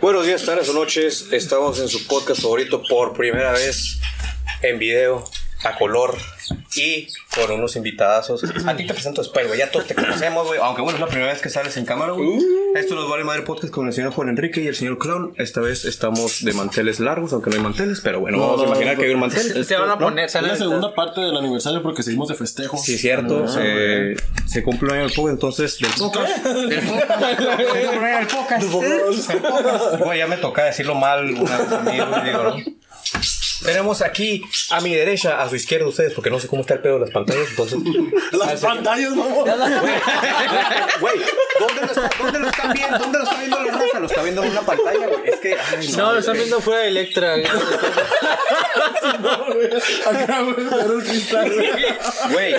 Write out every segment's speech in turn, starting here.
Buenos días, tardes o noches. Estamos en su podcast favorito por primera vez en video, a color y con unos invitadazos. A ti te presento después, güey. Ya todos te conocemos, güey. Aunque bueno, es la primera vez que sales en cámara, güey. Esto nos vale madre podcast con el señor Juan Enrique y el señor Clown. Esta vez estamos de manteles largos, aunque no hay manteles, pero bueno, vamos a imaginar que hay un mantel. Se van a poner, Es sale la segunda parte del aniversario porque seguimos de festejo. Sí, cierto. se, se cumple un año del podcast, entonces del podcast. Del podcast. Del podcast. Güey, ya me toca decirlo mal una vez a mí, güey, digo, ¿no? Tenemos aquí a mi derecha, a su izquierda ustedes, porque no sé cómo está el pedo de las pantallas, entonces... Las pantallas, no. Güey, ¿dónde lo, está- ¿dónde lo están viendo? ¿Dónde lo está viendo la raza? Lo está viendo en una pantalla, güey. Es que... ay, No, lo están viendo fuera de Electra. El cristal, güey. Güey,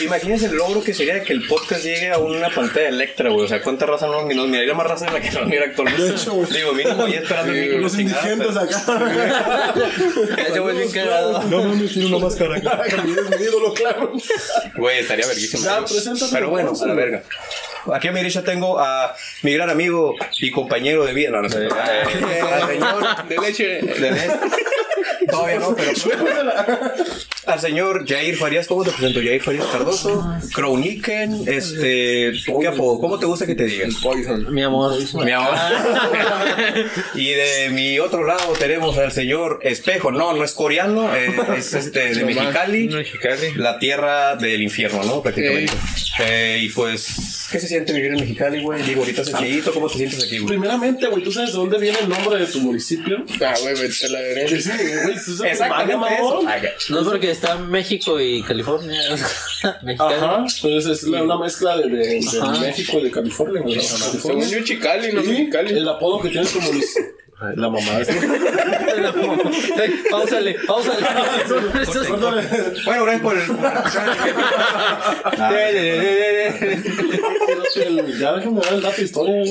imagínense el logro que sería que el podcast llegue a una pantalla Electra, güey. O sea, ¿cuánta raza no nos miraría más raza de la que nos mira actualmente? De hecho, güey. Digo, mínimo ya esperando el micro. Los chingada, indigentes acá. Yo voy bien cagado. No mames, tiene una máscara. También es mi ídolo, claro. Güey, estaría verguísimo. Ya, Pero bueno, a la verga. Aquí a mi derecha tengo a mi gran amigo y compañero de vida. No, no sé. Eh, Al señor De leche. de leche. Todavía no, pero. Al señor Jair Farías, ¿cómo te presento? Jair Farías Cardoso, Crowniken, este. ¿Qué apodo? ¿Cómo te gusta que te digan? Poison. Mi amor. Mi amor. y de mi otro lado tenemos al señor Espejo. No, no es coreano, eh, es este de Mexicali. Mexicali. La tierra del infierno, ¿no? Prácticamente. Eh, y pues, ¿qué se siente vivir en Mexicali, güey? Digo, ahorita hace chillito, ¿cómo te sientes aquí, güey? Primeramente, güey, ¿tú sabes de dónde viene el nombre de tu municipio? Ah, güey, a la derecha. sí, güey, ¿tú sabes Exactamente eso. Ah. No porque está México y California. Ajá, pues es la- una mezcla de, de, de. México y de California. Según California. yo, Chicali, no Mexicali. el apodo que tiene tu municipio. La mamá es. Páusale, páusale. Córtale. Bueno, gracias por el. Ya déjame ver el dato de historia.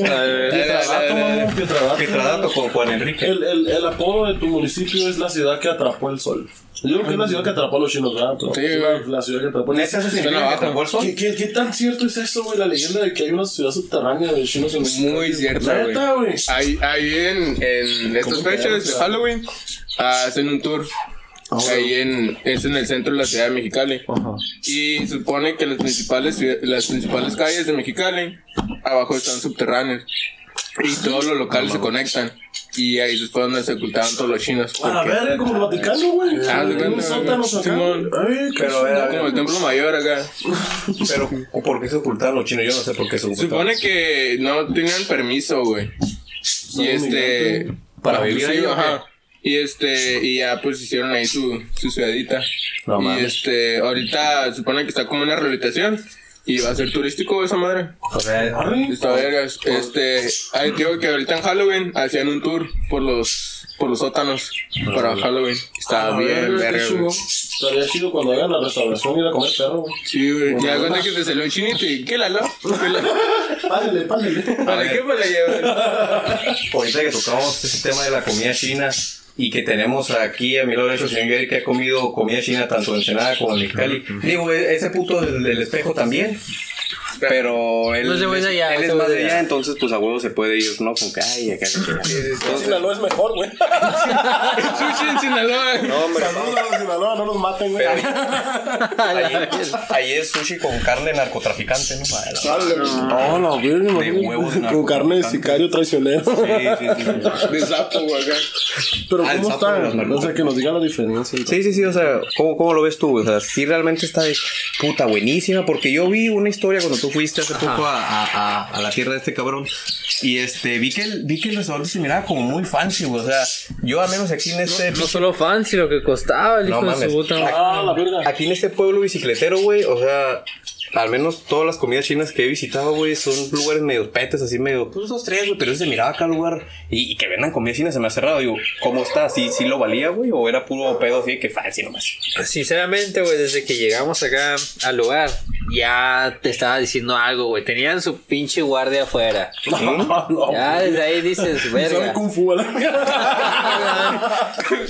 Pietradato con Juan Enrique. El, el, el apodo de tu municipio es la ciudad que atrapó el sol. Yo creo que es la ciudad que atrapó a los chinos, ¿verdad? Sí, la, la ciudad que atrapó el ¿Neta eso significa que abajo. atrapó el sol? ¿Qué, qué, qué tan cierto es eso, güey? La leyenda de que hay una ciudad subterránea de chinos en México. Muy cierta, güey. Ahí, ahí en, en estas ¿Cómo que fechas de? Halloween hacen un tour. Ah, Ahí en, es en el centro de la ciudad de Mexicali. Ajá. Y supone que las principales, las principales calles de Mexicali abajo están subterráneas. Y todos los locales se conectan. Y ahí es donde se ocultaban todos los chinos. A porque- verga, como el Vaticano, güey. Ah, de un sótano. Simón. Pero, a ver, a ver. Como el templo mayor acá. Pero, ¿por qué se ocultaron los chinos? Yo no sé por qué se ocultaron. Supone que no tenían permiso, güey. Y este. Para vivir ajá. Y este, y ya pues hicieron ahí su, su ciudadita. No y mames. este, ahorita supone que está como una rehabilitación. Y va a ser turístico esa madre. Está vergas. Este, ahí digo que ahorita en Halloween hacían un tour por los, por los sótanos para Halloween. Está A bien, verga. Estaría chido cuando hagan la restauración ir a comer perro, güey. Sí, güey. Ya cuenta que te salió un chinito y ¿qué la lo? ¿Qué la- Pálele, pálele. ¿Para qué me la llevas? ahorita que tocamos ese tema de la comida china y que tenemos aquí a mi lado derecho señor Gary que ha comido comida china tanto en Ensenada como en Mexicali. Digo, e- ese puto del, del espejo también. Pero él, No, es, de allá, él ese es más de allá, allá. entonces pues a huevo se puede ir, ¿no? Como que, ay, acá. Entonces, Sinaloa es mejor, güey. Sushi en Sinaloa. no, hombre, Saludos a Sinaloa, no nos maten, güey. ahí, es sushi con carne narcotraficante, ¿no? No, no, güey. De huevos Con carne de sicario traicionero. Sí, sí, sí. De sapo, güey. Pero Ah, ¿cómo está? O sea, que nos diga la diferencia. Sí, sí, sí, o sea, ¿cómo, cómo lo ves tú? O sea, sí realmente está de puta buenísima, porque yo vi una historia cuando tú fuiste hace poco a, a- a- a la tierra de este cabrón, y este, vi que el, vi que el restaurante se miraba como muy fancy, güey, o sea, yo al menos aquí en este... No solo fancy lo que costaba el hijo No de su mames. puta madre. Ah. Aquí en este pueblo bicicletero, güey, o sea, al menos todas las comidas chinas que he visitado, güey, son lugares medio petes, así medio, pues dos, tres, güey, pero se miraba acá el lugar y, y que vendan comida china se me ha cerrado. Digo, ¿cómo está? ¿Sí, sí lo valía, güey? ¿O era puro pedo así de que fancy nomás? Sinceramente, güey, desde que llegamos acá al lugar, ya te estaba diciendo algo, güey. Tenían su pinche guardia afuera. No, no. Ya desde ahí dices, Sabe verga. Kung Fu.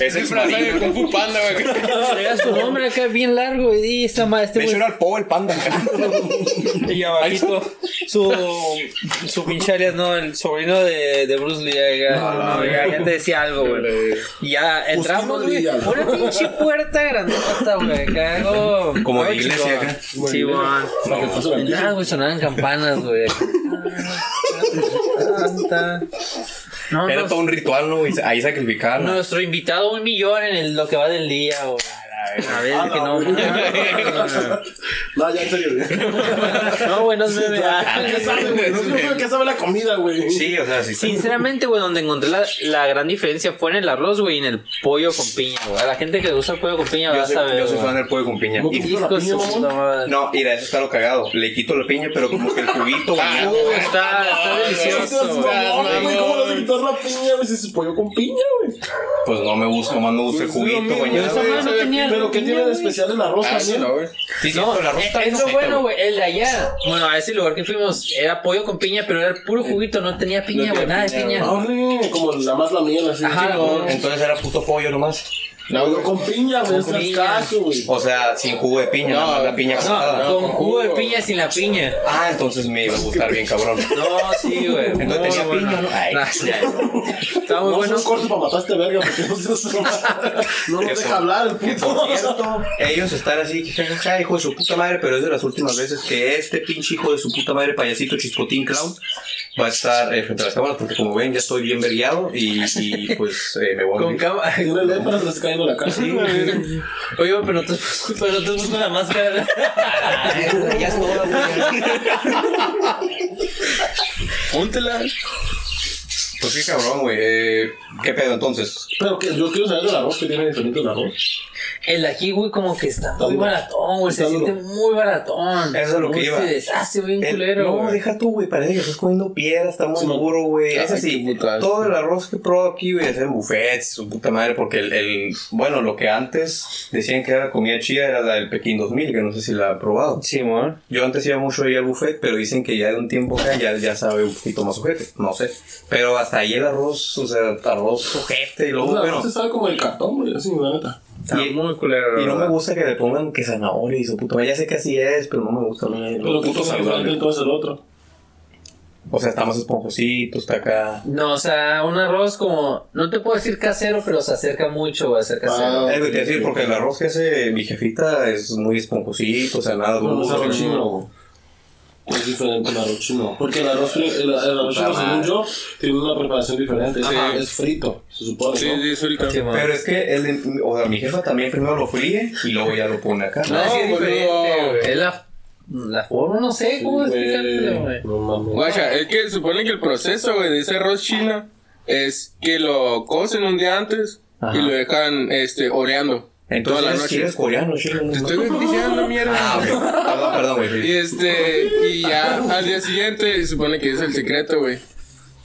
Es el Disfrazado de Kung Fu Panda, güey. Traía su nombre acá bien largo y esta ma- este De hecho era el Po, el panda. Y abajito, su, su pinche alias, no, el sobrino de, de Bruce Lee. Ya, no, ya, ya te decía algo, güey. Y ya entramos, güey. Una pinche puerta grandota, güey. Acá algo. Como de iglesia acá. Sí, güey. Pizza. güey, sonaban campanas, güey. No, Era no, todo un ritual, ¿no? Ahí sacrificaron. nuestro invitado un millón en el- lo que va del día, güey. A ver, Ah, que no. no, No, ya en serio. No, güey, no se me ¿Qué sabe, güey? No sé qué sabe la comida, güey. Sí, o sea, sí. Sinceramente, güey, donde encontré la, la gran diferencia fue en el arroz, güey, y en el pollo con piña, güey. A la gente que usa el pollo con piña va a saber. yo soy fan del pollo con piña. ¿No te Y- gusta no, mira, eso está lo cagado. Le quito la piña, pero como que el juguito, güey. Uh, está, está delicioso. ¿cómo le vas a quitar la piña, güey? Si se pollo con piña, güey. Pues no me gusta, nomás me gusta el juguito, güey. Yo esa madre no tenía Pero ¿qué tiene de especial el arroz Ah, sí, también? no. Sí, sí, No, pero el arroz es, está es bien lo ojete, bueno, güey. El de allá, bueno, a ese lugar que fuimos era pollo con piña, pero era el puro juguito, no tenía piña, güey, nada de piña. Órale, como la más la miel, así. Ajá. Entonces era puto pollo nomás. No, güey. con piña, güey, es Con piña. frescaso, güey. O sea, sin jugo de piña, No, nada más la piña No, cortada. con jugo de piña sin la piña. Ah, entonces me iba a gustar bien, cabrón. No, sí, güey. Entonces muy tenía bueno. piña, ¿no? Ay. Muy No, bueno. es un corte para matar a este verga, porque no se No nos deja hablar el puto. por cierto, ellos están así, jajaja, hijo de su puta madre, pero es de las últimas veces que este pinche hijo de su puta madre, payasito chispotín clown, va a estar eh, frente a las cámaras, porque como ven, ya estoy bien vergueado y, y pues eh, me voy a Con morir. la cara. Sí, Oye, pero no te, pero no te puso la máscara. Ya es toda, güey. Póntela. Pues qué cabrón, güey. Eh, ¿Qué pedo entonces? Pero que yo quiero saber del arroz, que tiene diferente el arroz. El aquí, güey, como que está muy duro. baratón, güey. Se Está siente muy baratón. Eso es lo que iba. Se deshace bien El- culero. no, güey. deja tú, güey. Parece que estás comiendo piedra, está muy duro, güey. Es así. Todo el arroz que probó aquí, güey, es en buffets, su puta madre, porque el, el- bueno, lo que antes decían que era comida chida era la del Pekín 2000, que no sé si la ha probado. Sí, mon. Yo antes iba mucho ahí al buffet, pero dicen que ya de un tiempo acá ya, ya sabe un poquito más ojete, no sé. Pero hasta ahí el arroz, o sea, arroz ojete y luego, El bueno, arroz se sabe como el cartón, güey, así, la neta. Está Y- muy culero. y no me gusta que le pongan que zanahoria y su puta madre. Ya sé que así es, pero no me gusta mí. Pero puto saludable. entonces el otro. O sea, está más esponjosito, está acá. No, o sea, un arroz como. No te puedo decir casero, pero se acerca mucho a ser casero. Ah, Es lo que te iba a decir, porque el arroz que hace mi jefita es muy esponjosito, o sea, nada No, no es. Es diferente el arroz chino. Porque el arroz, el, el arroz chino, según yo, tiene una preparación diferente. Es-. Es frito, se supone, Sí, ¿no? sí, suelta. Sí, mon. Pero es que él, o sea, mi jefa también primero lo fríe y luego ya lo pone acá. No, sí es diferente. Es la, la forma, no sé cómo güey. No mames. Guacha, es que supone que el proceso, güey, de ese arroz chino es que lo cocen un día antes Ajá. y lo dejan, este, oreando. Entonces, toda la si noche. eres coreano, chino. Te estoy diciendo, mierda. Ah. Perdón, perdón, güey. Y este, y ya al día siguiente se supone que es el secreto, güey.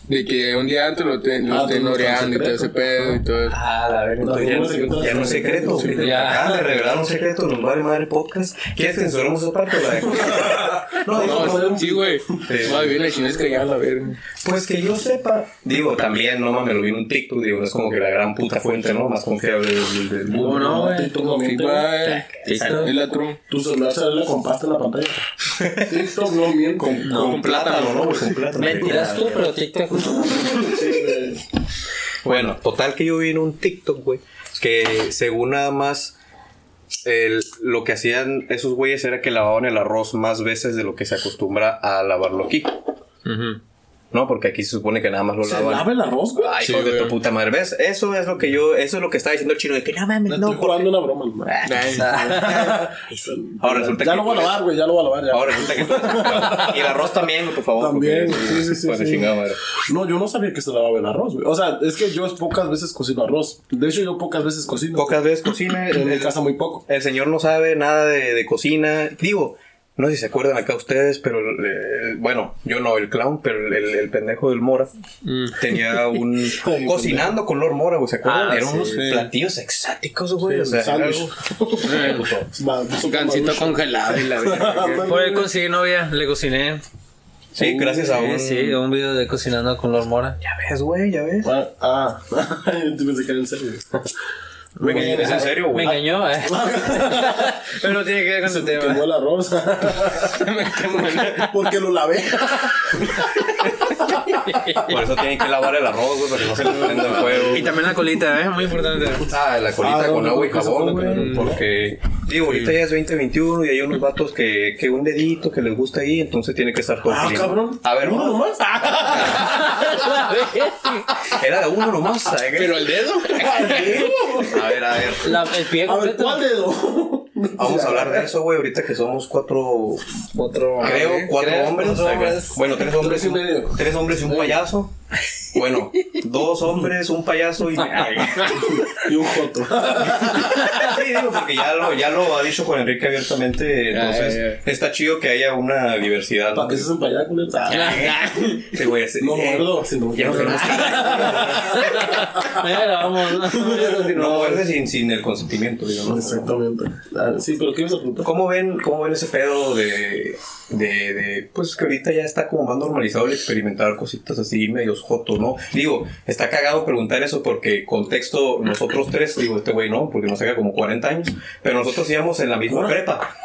De que un día antes lo, te- lo Ah, estén no oreando y todo ese pedo y todo eso. Ah, la verdad, entonces ya, no, ya no es secreto. Ya. Acaban de revelar un secreto, nos vale madre podcast. ¿Quieres que censuremos esa parte? La no, digo, No, sí, güey. Sí. Madre, viene chino es callado, la verga. Pues que yo sepa, digo, también, no mames, lo vi en un TikTok, digo, no es como que la gran puta fuente, ¿no? Más confiable del, del mundo. ¿Cómo no, güey? TikTok no. TikTok. Es la true. Tu celular se le compraste en la pantalla. TikTok no miente. Con, con plátano, ¿no? Con plátano. Mentiras tú, pero TikTok. Bueno, total que yo vi en un TikTok, güey, que según nada más lo que hacían esos güeyes era que lavaban el arroz más veces de lo que se acostumbra a lavarlo aquí. ¿No? Porque aquí se supone que nada más lo ¿Se lavan. lava el arroz, güey? Ay, Sí, hijo de tu puta madre. ¿Ves? Eso es lo que yo, eso es lo que estaba diciendo el chino, de que no mames, No, no. estoy jugando una broma. Ahora resulta ya que- lo voy a lavar, güey, ya lo voy a lavar. Ya. Ahora resulta que. y el arroz también, por favor. También, porque- sí, sí, sí, Bueno, sí. chingada madre. No, yo no sabía que se lavaba el arroz, güey. O sea, es que yo pocas veces cocino arroz. De hecho, yo pocas veces cocino. Pocas veces cocina. En mi el- casa muy poco. El señor no sabe nada de, de cocina. Digo, No sé si se acuerdan acá ustedes, pero eh, bueno, yo no, el clown, pero el, el- el pendejo del Mora tenía un cocinando con Lord Mora, güey, ¿se acuerdan? Ah, Eran sí. unos platillos exóticos, güey. o sea, algo- Su gancito congelado y la verga. Por él conseguí novia, le cociné. Sí, gracias a un. sí, un video de cocinando con Lord Mora. Ya ves, güey, ya ves. Ah, ah. yo pensé que era en serio. Güey, ¿Es en serio, Me güey? engañó, eh. Pero no tiene que ver con Se el me quemó tema. el arroz. Porque lo lavé. Por eso tienen que lavar el arroz, güey, para que no se le prenda el fuego. Y también la colita, eh, muy importante. Ah, la colita Ah, con no, agua y jabón, güey. Porque, digo, ahorita ya es 2021 y hay unos vatos que, que un dedito que les gusta ahí, entonces tiene que estar todo Ah, clean. cabrón. A ver, uno nomás. Era de uno nomás, ¿sabes? Pero el dedo. A ver, a ver. La- el pie A ver, completo. ¿cuál dedo? Vamos a hablar de eso, güey, ahorita que somos cuatro, creo, cuatro creo, hombres. cuatro hombres. Bueno, tres hombres, Tres y medio. tres hombres y un payaso. Bueno, dos hombres, un payaso y... Y un joto. Sí, digo, porque ya lo, ya lo ha dicho Juan Enrique abiertamente, entonces está chido que haya una diversidad. ¿Para qué allá, culero? Ah, Sí, güey, ese- No eh, muerdo. si no- Ya grabamos, ¿no? Muerde sin, sin el consentimiento, digamos. Exactamente. Ah, Sí, pero ¿qué ibas a preguntar? ¿Cómo ven, ¿Cómo ven ese pedo de, de, de, pues que ahorita ya está como más normalizado el experimentar cositas así jotos, ¿no? Digo, está cagado preguntar eso porque contexto, nosotros tres, digo, este güey no, porque nos saca como 40 años, pero nosotros íbamos en la misma prepa,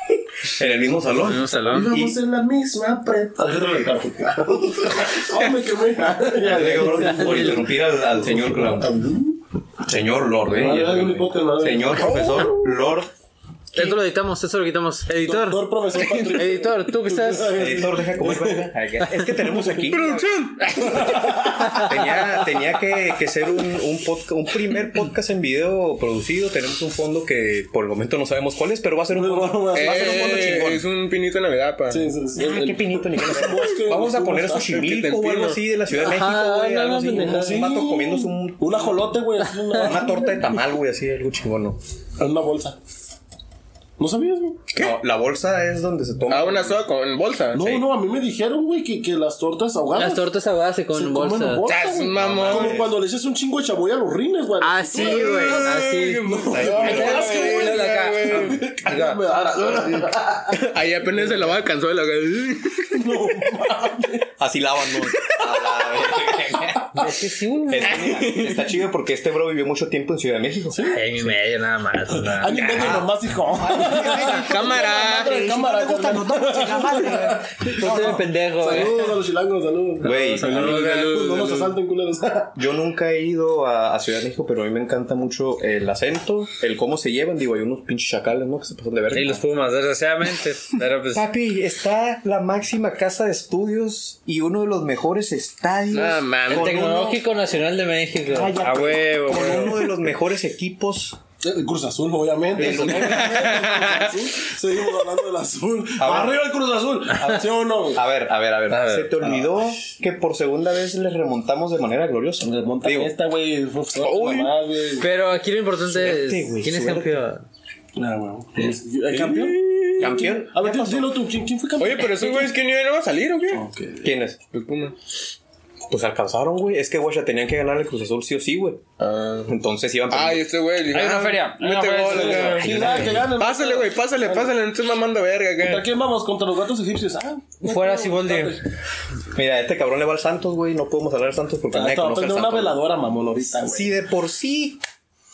en el mismo En salón. un salón. Íbamos en la misma prepa. Oh, Le digo, ya. Por interrumpir al, al señor Clown. Señor Lord, Ah, ¿eh? Señor profesor Lord. Esto lo editamos, esto lo quitamos. Editor. Doctor, profesor. Editor, tú que estás. Editor, deja comer. Es que tenemos aquí. ¡Producción! Tenía, tenía que, que ser un, un, primer podcast en video producido. Tenemos un fondo que por el momento no sabemos cuál es, pero va a ser un fondo, va a ser un fondo Eh, chingón. es un pinito de Navidad, pa. Sí, sí, sí. Ah, qué pinito, ni qué Vamos a poner bosque. Xochimilco o algo así de la Ciudad de México, güey. no, algo no, así. pendejada. Un vato comiéndose un, Un ajolote, güey. Una, una torta de tamal, güey, así, algo chingón, ¿no? una bolsa. ¿No sabías, güey? No, la bolsa es donde se toma. Ah, una soda con bolsa. No, Sí. no, a mí me dijeron, güey, que, que las tortas ahogadas. Las tortas ahogadas se comen en comen bolsa. güey. mamón. Como cuando le echas un chingo de chamoy a los rines, güey. Sí, güey. Así. Güey. Da- Ahí apenas se lavaba el canzuelo. No, Así lavan, ¿no? Sí, güey. Es que, mira, está chido porque este bro vivió mucho tiempo en Ciudad de México. Año y medio nada más. nada. Año y medio nomás, hijo. Cámara. Madre, cámara. Ponte de pendejo, güey. Saludos a los chilangos, saludos. Güey, Saludos, saludos, No nos saludos. asalten, culeros. Yo nunca he ido a, a Ciudad de México, pero a mí me encanta mucho el acento, el cómo se llevan. Digo, hay unos pinches chacales, ¿no? Que se pasan de verga. Y los Pumas, desgraciadamente. Pero pues. Papi, está la máxima casa de estudios y uno de los mejores estadios. No, mames. Tecnológico Nacional de México. Cállate. A huevo, con uno de los mejores equipos. El Cruz Azul, obviamente. El- Seguimos hablando del azul. Arriba el Cruz Azul. ¿Sí o no? A ver, a ver, a ver. A ver. ¿Se te olvidó que por segunda vez les remontamos de manera gloriosa? Monta Digo, esta, güey. Pero aquí lo importante Suerte, es. ¿Quién es campeón? Nah, güey. ¿El campeón? ¿Campeón? A ver, dilo tú. ¿Quién, fue campeón? Oye, pero esos güeyes que ni no va a salir, ¿o qué? Ok. ¿Quién es? Los Pumas. Pues alcanzaron, güey. Es que, güey, ya tenían que ganar el Cruz Azul sí o sí, güey. Ah. Entonces iban Ay, este güey. Hay una feria, Mete gol, sí, acá. Sí, nada, que ganen. Pásale, güey, pásale, pásale. No estés mamando verga, ¿Contra acá. quién vamos? Contra los gatos egipcios. Ah, Fuera Siboldi. Mira, este cabrón le va al Santos, güey. No podemos hablar de Santos porque Ah, nadie conoce al una veladora, mamón, ahorita, güey. Si de por sí,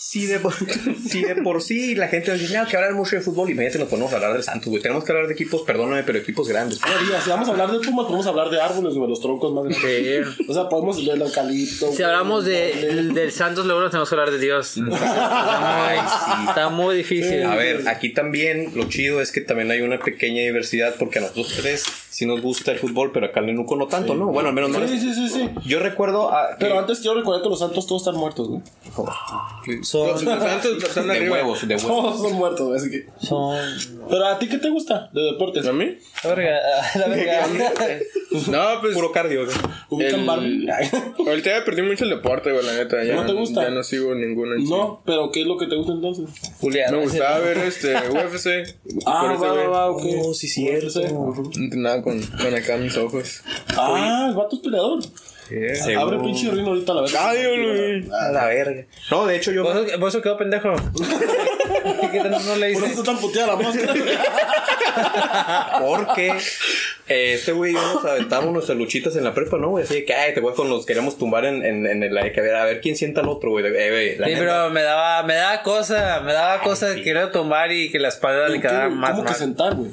si de por, si de por sí la gente dice, no, que hablar mucho de fútbol y inmediatamente nos ponemos a hablar del Santos, güey. Tenemos que hablar de equipos, perdóname, pero equipos grandes. Mira, si vamos a hablar de Pumas, podemos hablar de árboles, güey, los troncos más grandes. Sí. O sea, podemos del eucalipto. Si hablamos de, del, del Santos, luego tenemos que hablar de Dios. Ay, sí. Está muy difícil. A ver, aquí también lo chido es que también hay una pequeña diversidad porque a nosotros tres sí nos gusta el fútbol, pero acá al Nenuco no tanto, ¿no? Bueno, al menos no. Sí, sí, sí, sí. Yo recuerdo a, que- Pero antes quiero recordar que los santos todos están muertos, güey. Son, Los santos están De arriba. huevos, de huevos. Todos son muertos, güey, así que. son. Pero a ti, ¿qué te gusta de deportes? ¿A mí? La verga, la verga. No, pues. Puro cardio, güey. ¿Ubican El- Barbie? Ahorita ya perdí mucho el deporte, güey, la neta. Ya, ¿No te gusta? Ya no sigo ninguno. en sí. No, pero ¿qué es lo que te gusta entonces? Julián. Me gustaba ver este UFC. Ah, va, güey, va, va, ok. Oh, sí, cierto. Ujú. Con, con acá mis ojos. Ah, el vato es peleador. Abre pinche rino ahorita a la vez. Ay, güey. A la verga. No, de hecho yo... ¿Por eso, por eso quedó pendejo? ¿Qué tanto no le Por eso está tan puteada la máscara. Porque eh, este güey y yo nos aventamos nuestras luchitas en la prepa, ¿no, güey? Así de que, ay, te voy con nos queríamos tumbar en, en, en el aire. que A ver, a ver quién sienta al otro, güey. Eh, Sí, neta. pero me daba, me daba cosa, me daba cosa de querer tomar y que la espalda le quedara más ¿Cómo que mal. sentar, güey?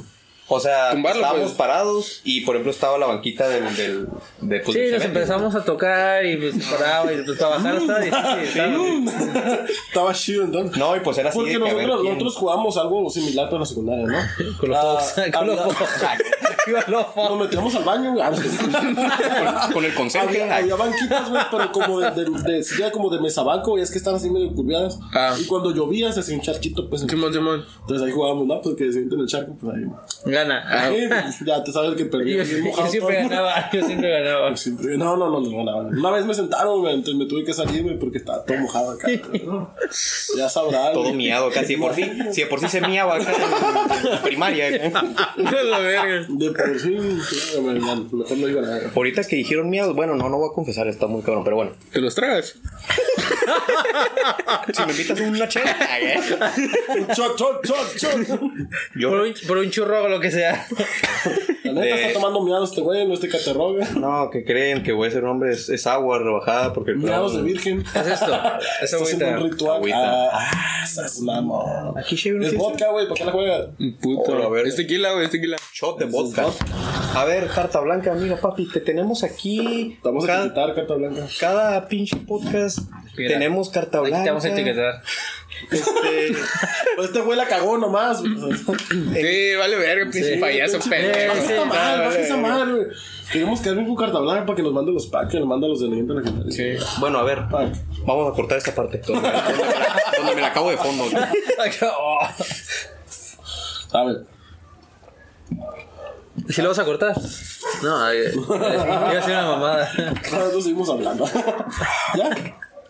O sea, Tumbarlo, estábamos pues. parados y, por ejemplo, estaba la banquita del... del de, pues, Sí, nos empezamos a tocar y pues paraba y pues para bajar estaba difícil. estaba- chido entonces. No, y pues era así Porque de que, nosotros, nosotros jugamos algo similar para la secundaria, ¿no? Con los Ah, con los Nos metíamos al baño, güey. con, con el conserje. Había, había banquitas, güey, pero como de, de, de silla como de mesabanco, y es que están así medio curviadas. Ah. Y cuando llovía se hacía un charquito, pues. Simón, Simón. Entonces ahí jugábamos, ¿no? Pues que se en el charco, pues ahí. Gana. Ahí, pues, ya te sabes que perdí. Yo, yo siempre ganaba, yo siempre ganaba. Siempre- No, no, no, no, no, no. Una vez me sentaron, güey, entonces me tuve que salir, güey, porque estaba todo mojado acá. ya sabrás. todo güey. miado casi. De por sí, si de por sí se miaba acá en, en primaria. ¿eh? De por sí, sí, güey, ya, mejor no digo nada. Ahorita que dijeron miados, bueno, no, no voy a confesar, está muy cabrón, pero bueno. ¿Te los tragas? Si me invitas una chela, ¿eh? Chot, chot, chot, chot. Por yo un, por un churro o lo que sea. La neta De- está tomando miados este güey, no este caterroga. no, que creen que voy a ser un hombre es, es agua rebajada porque el Miados de virgen. ¿Qué es esto? Es haciendo un agüita. ritual. Agüita. Ah, ah, esas mamón. Aquí llevo un Es vodka, güey, ¿para qué la juega? Puto. A ver. Es tequila, güey, es tequila. shot de vodka. A ver, carta blanca, mira papi, te tenemos aquí. Vamos a cada, etiquetar carta blanca. cada pinche podcast Mira, tenemos carta Aquí blanca. te vamos a etiquetar. Este, Pues este güey la cagó nomás. Sí, vale verga, pinche payaso pendejo. Vale, esa verga. madre, güey. Queremos quedar bien con carta blanca para que nos mande los packs, que nos mande los de leyenda legendaria. Sí. bueno, a ver, Pack. vamos a cortar esta parte. Donde, donde me la- donde me la acabo de fondo. A ver. ¿Sí lo vas a cortar? No, ay, ay, iba a ser una mamada. Ahora nos seguimos hablando. ¿Ya?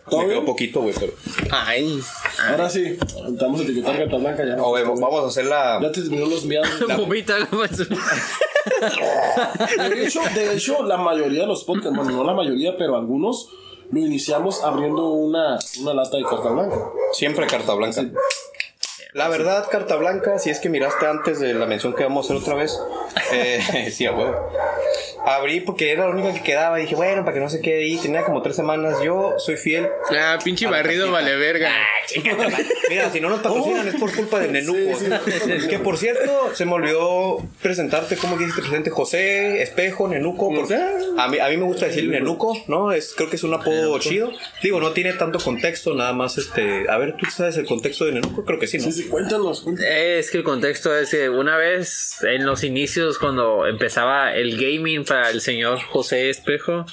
¿Todo Me quedó bien? poquito, güey, pero. Ay. Ahora sí, vamos a etiquetar carta blanca ya. A ver, vamos a hacer la. Ya te terminó los. Vomita, como es- De hecho, de hecho, la mayoría de los podcasts, bueno, no la mayoría, pero algunos lo iniciamos abriendo una, una lata de carta blanca. Siempre carta blanca. La verdad, carta blanca, si es que miraste antes de la mención que vamos a hacer otra vez, eh, sí, a huevo. Abrí porque era la única que quedaba y dije, bueno, para que no se quede ahí, tenía como tres semanas. Yo soy fiel. Ah, pinche barrido vale verga. Mira, si no nos patrocinan es por culpa de Nenuco. Que por cierto, se me olvidó presentarte, ¿cómo dijiste presente? José, Espejo, Nenuco. porque a, mí, a mí me gusta decir Nenuco, ¿no? Es, creo que es un apodo chido. Digo, no tiene tanto contexto, nada más este. A ver, ¿tú sabes el contexto de Nenuco? Creo que sí, ¿no? Sí, cuéntanos. cuéntanos. Es que el contexto es que una vez en los inicios, cuando empezaba el gaming para el señor José Espejo,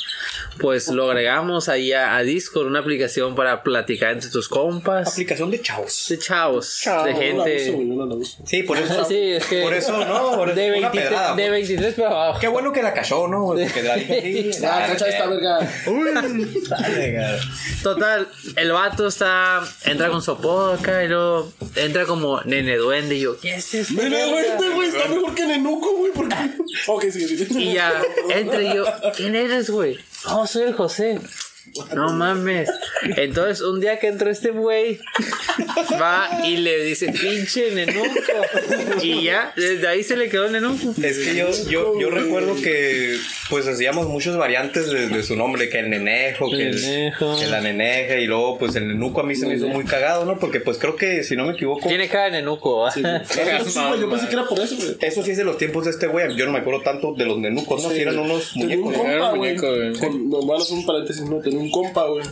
pues lo agregamos ahí a, a Discord, una aplicación para platicar entre tus compas, Aplicación de chavos. de chavos, Chavos, de No uso, gente. no uso. Sí, por eso. Sí, es que Por eso, no, por eso, de, una 23, pedrada, de pues. 23 para abajo. Qué bueno que la cayó, ¿no? Porque la dije así. Ah, cacha esta verga. Total, el vato está, entra con su apodo acá y luego entra como nene duende y yo, ¿qué es? Mira, güey, este güey está mejor que Nenuco, güey. ¿Por qué? Ok, sigue, sigue. Y ya, entra y yo, ¿quién eres, güey? No, soy el José. No mames. Entonces, un día que entró este güey, va y le dice, pinche nenuco. Y ya, desde ahí se le quedó el nenuco. Es que yo, yo, yo recuerdo que pues hacíamos muchas variantes de, de su nombre, que el nenejo, que, el- Nenejo. que la neneja, y luego pues el nenuco a mí se me hizo muy cagado, ¿no? Porque pues creo que, si no me equivoco, Tiene cara de nenuco. Sí, güey, yo pensé que era por eso, güey. eso sí es de los tiempos de este güey, yo no me acuerdo tanto de los nenucos, ¿no? Si eran unos un muñecos. ¿no? Era compa, un güey. Bueno, es un paréntesis, no, tenía un compa, güey.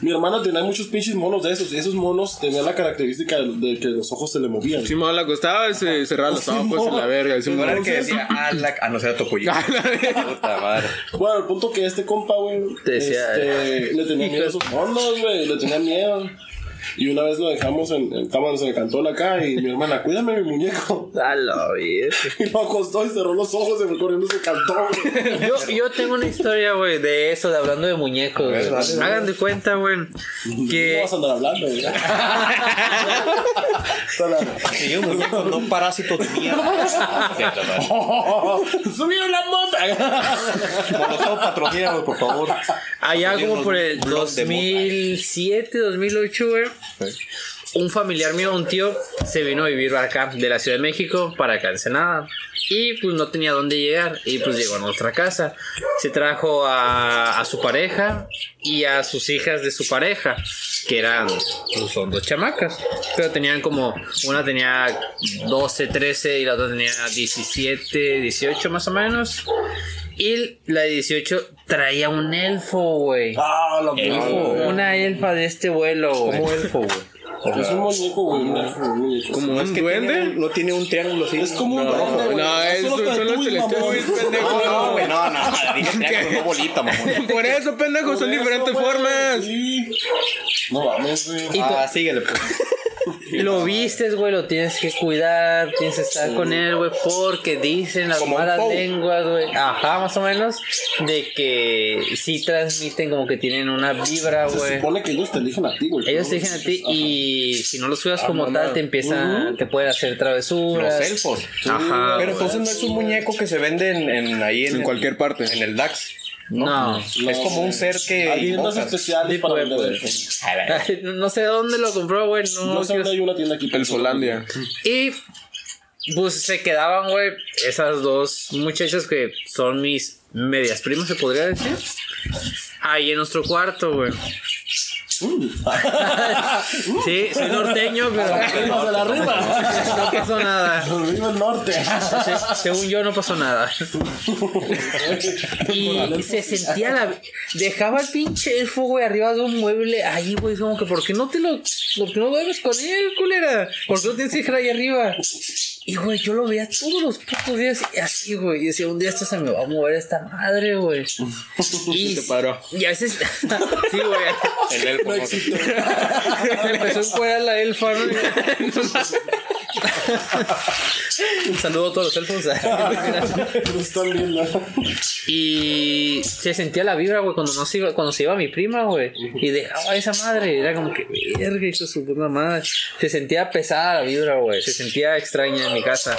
Mi hermana tenía muchos pinches monos de esos. Y esos monos tenían la característica de, de que los ojos se le movían. Si me la acostaba y se cerraba los ojos en la verga. No era el que decía, ah, la... ah, no, será Topollillo. Puta madre. Bueno, el punto que este compa, güey, Te decía, este, le tenía miedo a esos monos, güey. Le tenía miedo. Y una vez lo dejamos en, en cámaras en el cantón acá y mi hermana, cuídame mi muñeco. Vida. Y lo acostó y cerró los ojos y me corriendo ese cantón. Yo, yo tengo una historia, güey, de eso, de hablando de muñecos. ver, dale, dale. Hagan de cuenta, güey, No que vas a andar hablando, güey. Sí, un muñeco, no parásitos de mierda. ¿no? ¡Subieron la mota! Molotov, patrocínanos, por favor. allá como por el blogs de 2007, 2008, güey, un familiar mío, un tío, se vino a vivir acá de la Ciudad de México para acá, Ensenada. Y pues no tenía dónde llegar. Y pues llegó a nuestra casa. Se trajo a, su pareja y a sus hijas de su pareja, que eran, pues son dos chamacas. Pero tenían como, una tenía 12, 13 y la otra tenía 17, 18 más o menos. Y la de 18 traía un elfo, güey. ¡Ah, la Elfo. madre. Una elfa de este vuelo, güey. Como elfo, güey. Es un muñeco, güey. Un un. Como No un es que duende. tiene un- no tiene un triángulo así. Es como un no, duende, güey. No, es, son, los mamón. pendejo. No, güey, no, no. Dije triángulo, no bolita, mamón. Por eso, pendejo, son diferentes formas. Sí. No mames, güey. Y Ah, síguele, pues. Lo vistes, güey, lo tienes que cuidar, tienes que estar con él, güey, porque dicen las Como malas lenguas, güey, ajá, más o menos, de que sí transmiten como que tienen una vibra, Se güey. supone que ellos te eligen a ti, güey. Ellos ¿no? te dicen a ti Ajá. y si no los cuidas como mamá. tal, te empiezan, te pueden hacer travesuras. Los elfos. Ajá. Pero entonces no es un muñeco que se vende en, en- ahí en, En cualquier parte. En el DAX. No. Es como un ser que. Hay tiendas especiales para vender no sé dónde lo compró, güey, no. No sé dónde hay una tienda aquí. El Solandia. Y pues se quedaban, güey, esas dos muchachas que son mis medias primas, se podría decir. Ahí en nuestro cuarto, güey. Sí, soy norteño, pero Arriba de la arriba. no pasó nada. Arriba el norte. Se- Según yo no pasó nada. Y se sentía la... Dejaba el pinche elfo, güey, arriba de un mueble. Ahí, güey, como que, ¿por qué no te lo... ¿Por qué no duermes con él, culera? ¿Por qué no tienes que dejar ahí arriba? Y, güey, yo lo veía todos los putos días y así, güey. Y decía, un día esto se me va a mover esta madre, güey. Y, Se paró. y a veces... sí, güey. El elfo. ¿no? Me empezó a encuadrar la elfa, ¿no? Un saludo a todos los elfos. Y se sentía la vibra, güey, cuando, no se iba, cuando se iba mi prima, güey. Y dejaba a esa madre. Era como que, verga, hizo su puta madre. Se sentía pesada la vibra, güey. Se sentía extraña en mi casa.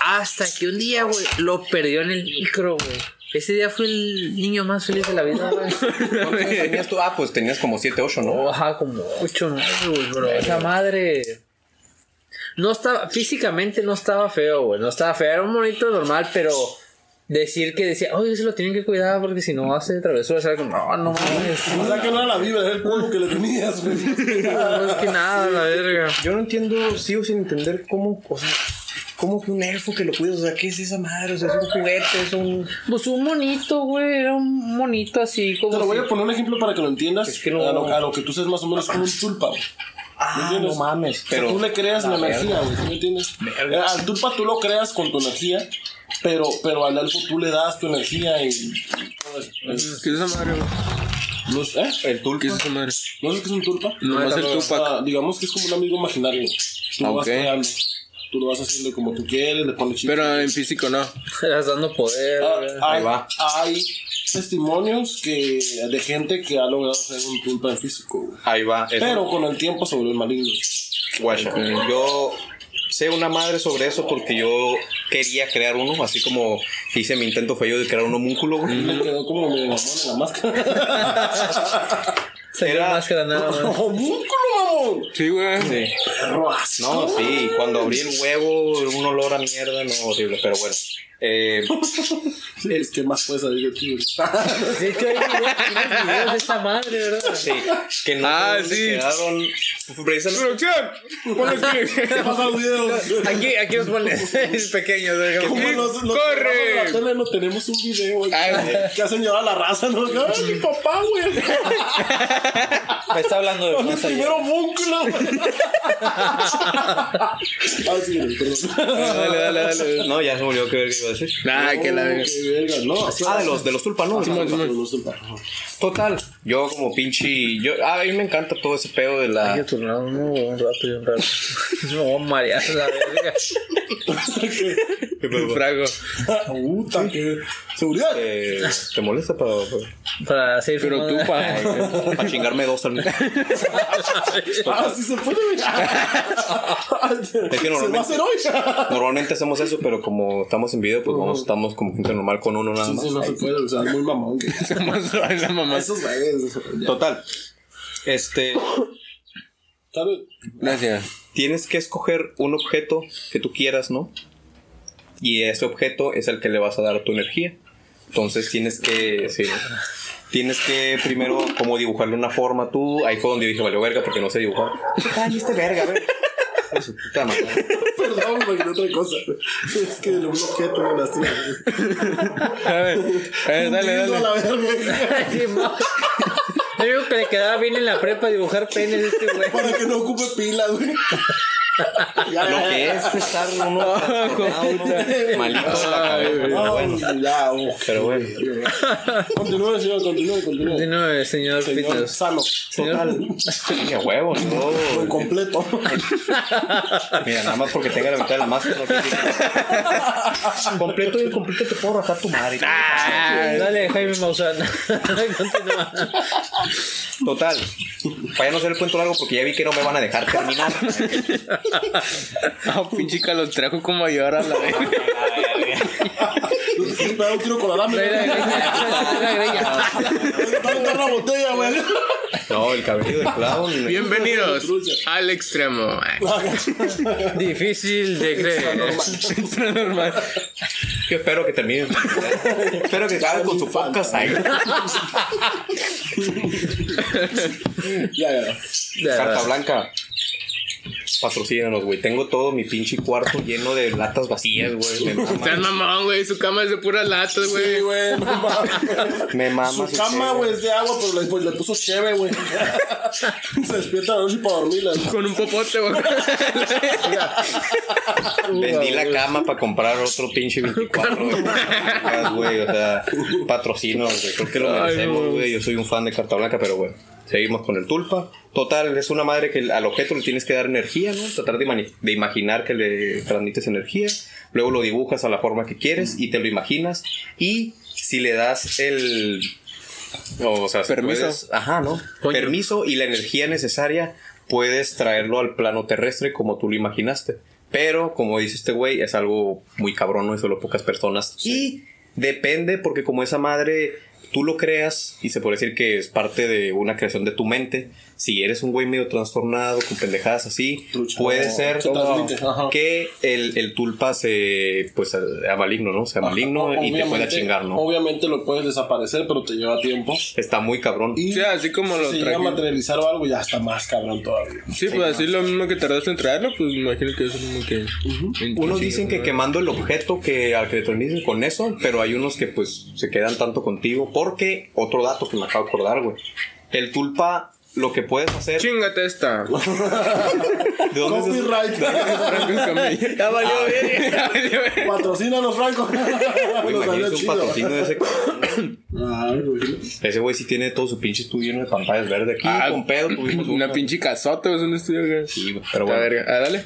Hasta que un día, güey, lo perdió en el micro, güey. Ese día fue el niño más feliz de la vida, güey. ¿Cuántos años tenías tú? Ah, pues tenías como 7, 8, ¿no? Oh, ajá, como 8, 9, güey, bro. Esa madre. No estaba, físicamente no estaba feo, güey. No estaba feo. Era un monito normal, pero decir que decía, oye, se lo tienen que cuidar porque si no hace travesuras, como, no, no mames. O sea que no era la vibra, era el culo que le tenías, güey. No es que nada, la verga. Yo no entiendo, sigo sin entender cómo, o sea, cómo que un elfo que lo cuidas, o sea, ¿qué es esa madre? O sea, es un juguete, es un... Pues un monito, güey. Era un monito así como. Te lo voy a poner un ejemplo para que lo entiendas. Es que no- a, lo, a lo que tú sabes más o menos como un tulpa, güey. Ah, entiendes? no mames. Pero tú le creas la, la energía, güey, ¿sí me entiendes? Al tulpa tú lo creas con tu energía, pero, pero al elfo tú le das tu energía y. todo eso. Es- ¿Qué es esa madre, güey? no sé, ¿eh? el ¿Qué tulpa. es esa madre? ¿No sabes qué es un tulpa? Nomás el Tupac. Ah, digamos que es como un amigo imaginario. Tú lo vas Ok. creando. Tú lo vas haciendo como tú quieres, le pones chistes. Pero en físico no. Eras dando poder. Ah, güey. hay, Ahí va. hay testimonios que, de gente que ha logrado hacer un tulpa en físico, güey. Ahí va. eso. Pero con el tiempo se volvió maligno. Guacha, yo sé una madre sobre eso porque yo quería crear uno, así como hice mi intento feo de crear un homúnculo, güey. Le quedó como medio mamón en la máscara. Era- máscara nada más. ¡Homúnculo, mamón! Sí, güey. Sí. Perro asco. No, sí, cuando abrí el huevo, un olor a mierda, no, horrible, pero bueno. Eh, Es que más puedes salir de güey. De hecho, hay videos, videos de esa madre, ¿verdad? sí, que no Ah, sí. quedaron precisamente ¡Producción! Ponle clip. ¿Qué pasa los videos? Aquí, aquí los ponen pequeños. Como los, los ¡Corre! de la tele no tenemos un video. Ay, güey. Que hacen llorar a la raza, ¿no? ¡Ay, mi papá, güey! Me está hablando de ¡Mi más allá. primer homúnculo! ah, sí, perdón. Dale, dale, dale. No, ya se me olvidó que ver que iba iba a decir. Ay, que la Oh, verga. no. Ah, de los, de los tulpas, ¿no? Los. Ajá. Total, yo como pinche. Yo, a mí me encanta todo ese pedo de Hay la. que turnar uno un rato y un rato. Me voy a marear la verga. Frago. Puta, qué seguridad. eh, ¿Te molesta para, Para seguir Pero fumando. tú, pa. para chingarme dos al mismo Ah, sí se puede. Es que Se va a normalmente, hacer hoy. normalmente hacemos eso, pero como estamos en video, pues vamos, estamos como gente normal con uno nada Sí, más. sí, no se puede, o sea, es muy mamón. Somos la mamá. Esos güeyes. Total. Este. ¿Sabes? Gracias. Tienes que escoger un objeto que tú quieras, ¿no? Y ese objeto es el que le vas a dar tu energía. Entonces tienes que. sí, tienes que primero como dibujarle una forma tú. Ahí fue donde dije, vale, verga, porque no sé dibujar. Ay, este verga, a ver. Hijo de su puta madre. Perdón, güey, otra cosa. Es que un objeto me lastima. A ver, a ver, dale, a dale. la verga. Sí, mo- Me dijo que le quedaba bien en la prepa dibujar penes este güey. Para que no ocupe pilas, güey. Ya, Lo que es estar uno malito de la cabeza. Pero Ah, bueno, ya, oh, pero bueno. Continúe, señor, continúe, continúe. No, el señor Señor Pitos. sano. Señor, Qué huevo, Muy no. completo. Mira, nada más porque tenga la mitad de la máscara. Completo y incompleto te puedo rajar tu madre. dale, Jaime Maussan. Total. Para ya no ser el cuento largo porque ya vi que no me van a dejar terminar. Ah, pinche los trajo como a llorar a la vez. Me da un tiro con la lámina. la botella, güey. No, el cabello de clown. Bienvenidos al extremo. Difícil de creer. Extra normal. Que espero que termine. espero que acabe con su podcast ahí. Ya, ya. Carta Blanca. Patrocínanos, güey. Tengo todo mi pinche cuarto lleno de latas vacías, güey. Me Estás mama, mamón, güey. Su cama es de puras latas, güey. Sí, güey, me mama Su cama, güey, es de agua, pero le, pues, le puso cheve, güey. Se despierta a la noche para dormir. la- Con un popote, güey. Vendí la cama para comprar otro pinche 24, güey. güey. O sea, patrocinos, güey. Creo que lo merecemos, güey. Yo soy un fan de Carta Blanca, pero bueno. Seguimos con el tulpa. Total, es una madre que al objeto le tienes que dar energía, ¿no? Tratar de, de imaginar que le transmites energía. Luego lo dibujas a la forma que quieres y te lo imaginas. Y si le das el. O sea, si Permiso. puedes- ajá, ¿no? Coño. Permiso y la energía necesaria puedes traerlo al plano terrestre como tú lo imaginaste. Pero, como dice este güey, es algo muy cabrón, ¿no? Y solo pocas personas. Y depende, porque como esa madre tú lo creas y se puede decir que es parte de una creación de tu mente. Si eres un güey medio trastornado, con pendejadas así, Trucha. puede ser que el, el tulpa se, pues, sea maligno, ¿no? Sea maligno y te pueda chingar, ¿no? Obviamente lo puedes desaparecer, pero te lleva tiempo. Está muy cabrón. Y Sí, así como si lo se llega a materializar o algo, ya está más cabrón todavía. Sí, pues así lo mismo que tardaste en traerlo, pues me imagino que eso es lo que. Unos dicen que quemando el objeto que al que te con eso, pero hay unos que pues se quedan tanto contigo. Porque, otro dato que me acabo de acordar, güey. El tulpa, lo que puedes hacer. Chingate esta. ¿De dónde es? Copyright. Escamilla. Ya valió bien. Ya valió bien. Patrocínanos, Franco. Güey, Nos salió imagínate un patrocinio de ese. Ay, güey. Ese güey sí tiene todo su pinche estudio lleno de pantallas verdes. Aquí Ah, con pedo tuvimos Una una. pinche casota, es un estudio, güey. Sí, güey, pero bueno. verga. Ah, dale.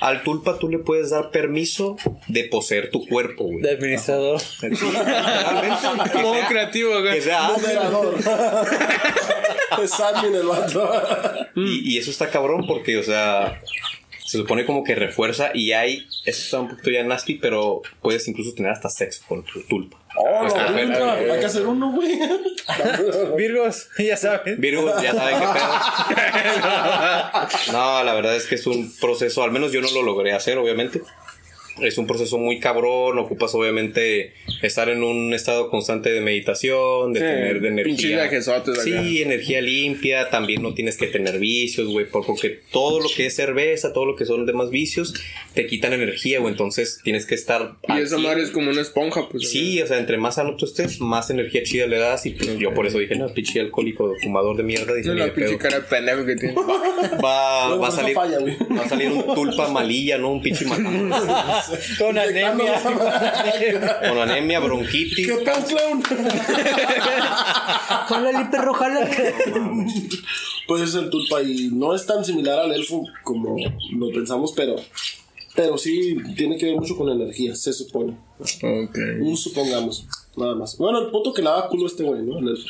Al tulpa tú le puedes dar permiso de poseer tu cuerpo, güey. De administrador. Sea- creativo, güey. Que sea Moderador. Es admin el vato. Y, y eso está cabrón porque, o sea, se supone como que refuerza y hay, eso está un poquito ya nasty, pero puedes incluso tener hasta sexo con tu tulpa. Oh, Pues, no, a ver, nunca. a ver. Hay que hacer uno, güey. Virgos, ya saben. Virgo, ya saben qué pedo. No, la verdad es que es un proceso, al menos yo no lo logré hacer, obviamente. Es un proceso muy cabrón, ocupas obviamente estar en un estado constante de meditación, de Sí, tener de energía. Sí, energía limpia, también no tienes que tener vicios, güey, por- porque todo lo que es cerveza, todo lo que son demás vicios, te quitan energía, güey, entonces tienes que estar... Y esa 100. madre es como una esponja, pues. Sí, o sea, entre más sano tú estés, más energía chida le das. Y pues yo por eso dije, no, pinche alcohólico, fumador de mierda. Dice, No, la pinche cara de pendejo que tiene. Va, va a salir. falla, güey. va a salir un tulpa malilla, ¿no? Un pinche matón. Con anemia. Con anemia, bronquitis. ¿Qué tal, clown? Jálale, perro, jálale. Pues es el tulpa y no es tan similar al elfo como lo pensamos, pero, pero sí tiene que ver mucho con la energía, se supone. Ok. Un supongamos, nada más. Bueno, el punto que le daba culo a este güey, ¿no? El elfo.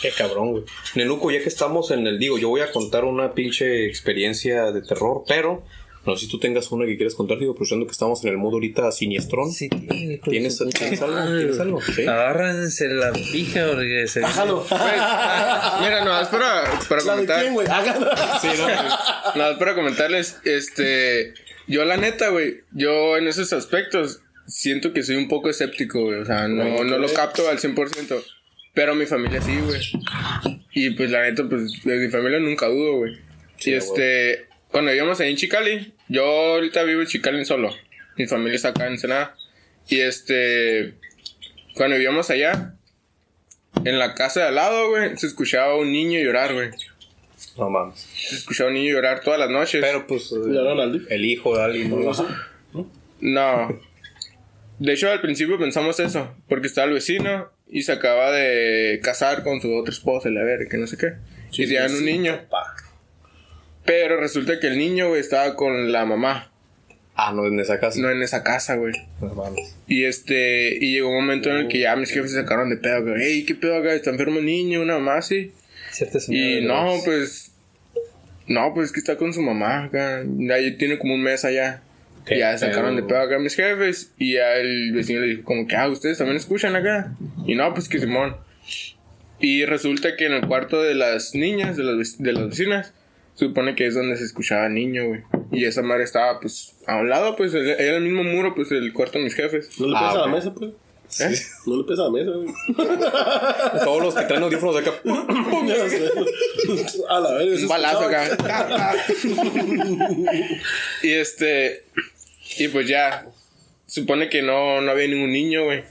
Qué cabrón, güey. Nenuco, ya que estamos en el digo, yo voy a contar una pinche experiencia de terror, pero no sé si tú tengas una que quieras contar, digo, aprovechando que estamos en el modo ahorita siniestrón. Sí, ¿Tienes, ¿tienes algo? ¿Tienes algo? Sí. Agárrense la pija porque se Bájalo. Mira, no, es para, para ¿La de comentar. quién, güey? Sí, no, no, es para comentarles, este, yo la neta, güey, yo en esos aspectos siento que soy un poco escéptico, güey, o sea, no, no lo capto al 100%, pero mi familia sí, güey. Y pues la neta, pues de mi familia nunca dudo, güey. y este, cuando vivíamos ahí en Chicali, yo ahorita vivo en Chicali solo, mi familia está acá en Ensenada, y este, cuando vivíamos allá, en la casa de al lado, güey, se escuchaba un niño llorar, güey. No mames. Se escuchaba un niño llorar todas las noches. Pero pues. eh. El hijo de alguien. ¿no? No. De hecho, al principio pensamos eso, porque estaba el vecino y se acaba de casar con su otra esposa, la verga, que no sé qué. y tenían un niño. Pero resulta que el niño, güey, estaba con la mamá, Ah, no, en esa casa. no en esa casa, güey. Mames. Y este, y llegó un momento en el que ya mis jefes se sacaron de pedo, hey, ¿qué pedo acá? ¿Está enfermo el niño? Una mamá así. Y no, pues. No, pues que está con su mamá acá. Ahí tiene como un mes allá. Y ya sacaron de pedo acá mis jefes. Y ya el vecino le dijo, como que, ah, ustedes también escuchan acá. Y no, pues que Simón. Y resulta que en el cuarto de las niñas, de las, de las vecinas, supone que es donde se escuchaba niño, güey. Y esa madre estaba, pues, a un lado, pues, el- era el mismo muro, pues, el cuarto de mis jefes. No le Ah, pesa a la mesa, pues. ¿Eh? No le pesa a la mesa, güey. Todos los que traen audífonos de acá. A la verga. un balazo acá. y este. Y pues ya. Supone que no, no había ningún niño, güey.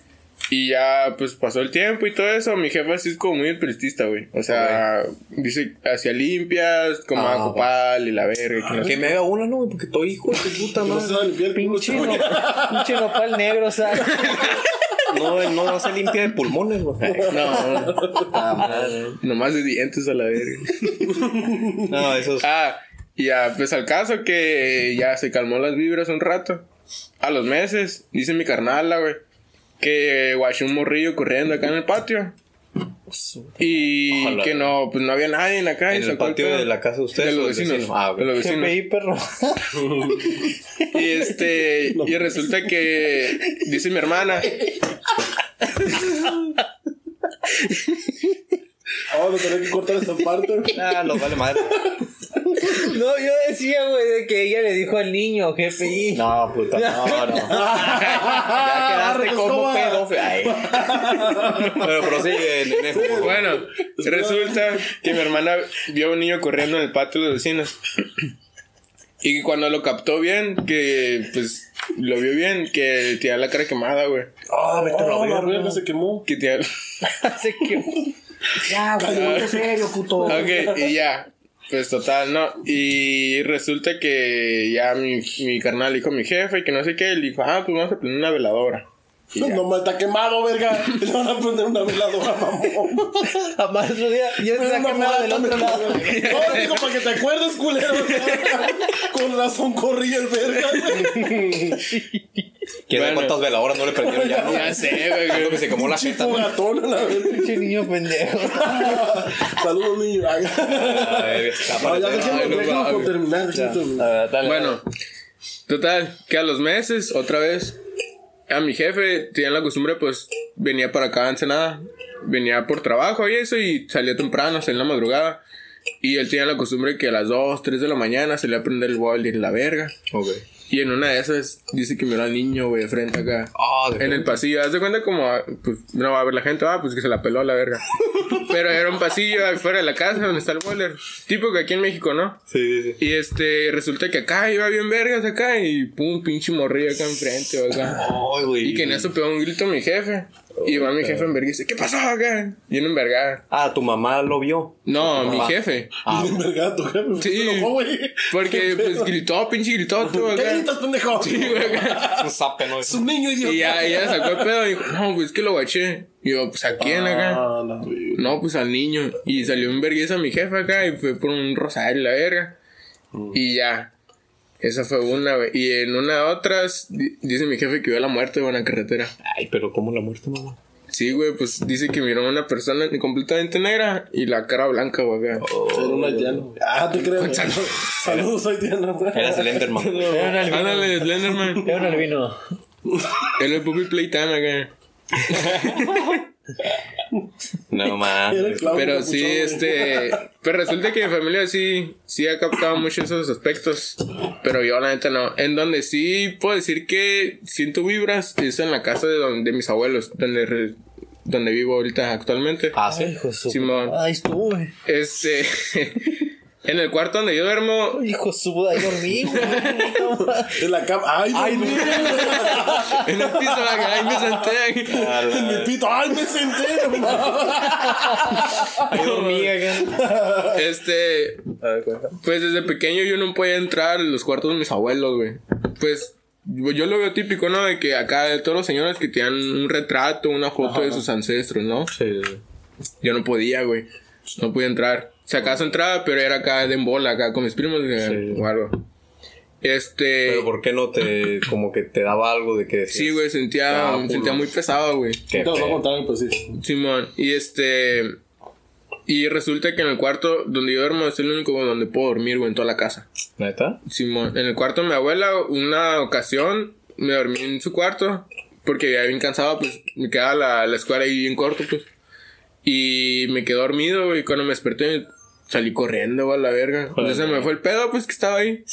Y ya, pues pasó el tiempo y todo eso. Mi jefa sí es como muy espiritista, güey. O sea, dice, hacía limpias, como Ah, a copal y la verga. que no Que me haga una, no, güey, porque estoy hijo de puta No se madre. va a Pinche, no- pinche nopal negro, ¿sabes? No, no hace limpia de pulmones, güey. No, nomás de dientes a la verga. No, eso es. Ah, y ya, pues al caso que ya se calmó las vibras un rato. A los meses, dice mi carnala, güey, que guachó un morrillo corriendo acá en el patio. Y Ojalá. que no, pues no había nadie en la calle. En el patio de la casa de ustedes De los vecinos. vecino? Ah, de los vecinos. GPI, perro. Y este, y resulta que dice mi hermana, Vamos a tener que cortar esta parte. Ah, los vale madre. No, yo decía, güey, de que ella le dijo al niño, GPI. No, puta, no, no. ya quedaste como. Ay. Pero prosigue, nenejo. bueno, resulta que mi hermana vio a un niño corriendo en el patio de los vecinos. Y cuando lo captó bien, que pues lo vio bien, que tenía la cara quemada, güey. Ah, vete a la Oh, la verga. se quemó. Que tenía... Así que. Ya, güey, ponte serio, puto. Ok, y ya. Pues total, ¿no? Y resulta que ya mi, mi carnal dijo a mi jefe que no sé qué, le dijo, ah, pues vamos a prender una veladora. Y No, no, está quemado, verga. Le van a prender una veladora, mamón. Además, otro día, Pero ha quemado del otro lado. No, digo, para que te acuerdes, culero. Con razón corrí el verga, güey. ¿Quién Bueno. cuántas veladoras no le prendieron ya? no? Ya sé, güey. Creo que se quemó la jeta. Gatón a la verga. Pinche niño pendejo. Saludos, niño. A ver, No, ya va, por terminar. Bueno, total, que a los meses, otra vez, a mi jefe tenía la costumbre, pues, venía para acá a Ensenada, venía por trabajo y eso, y salía temprano, salía en la madrugada. Y él tenía la costumbre que a las 2, 3 de la mañana salía a prender el boiler y la verga. Ok. Y en una de esas dice que miró al niño, güey, de frente acá. Ah, de En el pasillo, haz de cuenta como, ah, pues, no va a ver la gente, ah, pues que se la peló a la verga. Pero era un pasillo afuera de la casa donde está el boiler. Tipo que aquí en México, ¿no? Sí, sí, sí. Y este, resulta que acá iba bien vergas acá y pum, pinche morrillo acá enfrente, o güey. Y que en eso pegó un grito mi jefe. Y va mi jefe en verga y dice, ¿qué pasó acá? Y en verga. Ah, tu mamá lo vio. No, mi mamá. jefe. Ah, Bien verga, tu jefe. Sí. Enojó, güey. Porque ¿Qué pues gritó, pinche gritó tú ¿Qué acá. manitas, pendejo. Un zape, ¿no? Es un niño idiota. Y ya, ella sacó el pedo y dijo, no, pues es que lo guaché. Y yo, pues a quién acá. Ah, la verga. No, pues al niño. Y salió un vergüenza mi jefa acá y fue por un rosario la verga. Y ya. Esa fue una, güey. Y en una de otras, di- dice mi jefe que vio la muerte güey, en la carretera. Ay, pero ¿cómo la muerte, mamá? Sí, güey, pues dice que miró a una persona completamente negra y la cara blanca, güey, acá. Era un haitiano. Ah, te creo. Saludos, haitiano. güey. Era Slenderman. Era un albino. Ándale, Slenderman. Era un albino. En el Puppy Playtime acá. No, clavo Pero sí, este. Pero resulta que mi familia sí, sí ha captado mucho esos aspectos. Pero yo, la neta, no. En donde sí puedo decir que siento vibras es en la casa de, donde, de mis abuelos, donde, re- donde vivo ahorita actualmente. Ah, sí. Simón. Ahí estuve. Este. en el cuarto donde yo duermo. Hijo de su puta, ahí dormí, güey. En la cama. Ay, Ay, no. En el piso, ahí me senté. En mi pito. Ay, me senté. Ahí dormí acá. Este. A ver, cuenta. Pues desde pequeño yo no podía entrar a los cuartos de mis abuelos, güey. Pues yo lo veo típico, ¿no? De que acá de todos los señores que tenían un retrato, una foto de sus ancestros, ¿no? Sí, sí. Yo no podía, güey. No podía entrar. Si acaso entraba, pero era acá de en bola, acá con mis primos Sí. o algo. Este. Pero ¿por qué no te, como que te daba algo de que decías, Sí, güey, sentía, Ah, me sentía muy pesado, güey. qué Te lo voy a contar, pues sí. Simón, y este. Y resulta que en el cuarto donde yo duermo es el único donde puedo dormir, güey, en toda la casa. ¿Neta? Simón, en el cuarto de mi abuela, una ocasión me dormí en su cuarto porque ya bien cansado, pues me quedaba la, la escuela ahí bien corto, pues. Y me quedé dormido, güey. y Cuando me desperté, salí corriendo, güey, a la verga. Entonces se me fue el pedo, pues que estaba ahí.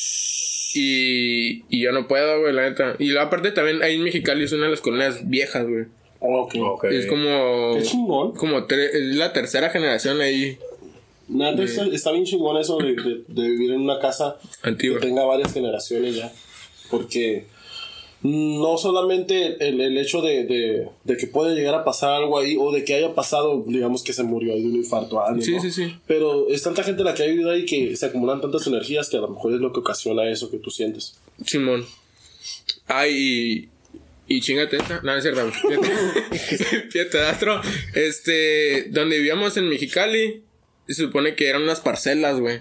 Y, y yo no puedo, güey, la neta. Y luego, aparte también ahí en Mexicali es una de las colonias viejas, güey. Ok. Ok. Es como. Qué chingón. Como es la tercera generación ahí Neta, está, está bien chingón eso de, de- de vivir en una casa antigua. que tenga varias generaciones ya. Porque no solamente el, el hecho de, de- de que puede llegar a pasar algo ahí o de que haya pasado, digamos que se murió ahí de un infarto a alguien. Sí, ¿no? sí, sí. Pero es tanta gente la que ha vivido ahí que se acumulan tantas energías que a lo mejor es lo que ocasiona eso que tú sientes. Simón. Ay, y. Y chingate esta. No, es cierto. Fíjate, Astro. Este. Donde vivíamos en Mexicali. Se supone que eran unas parcelas, güey.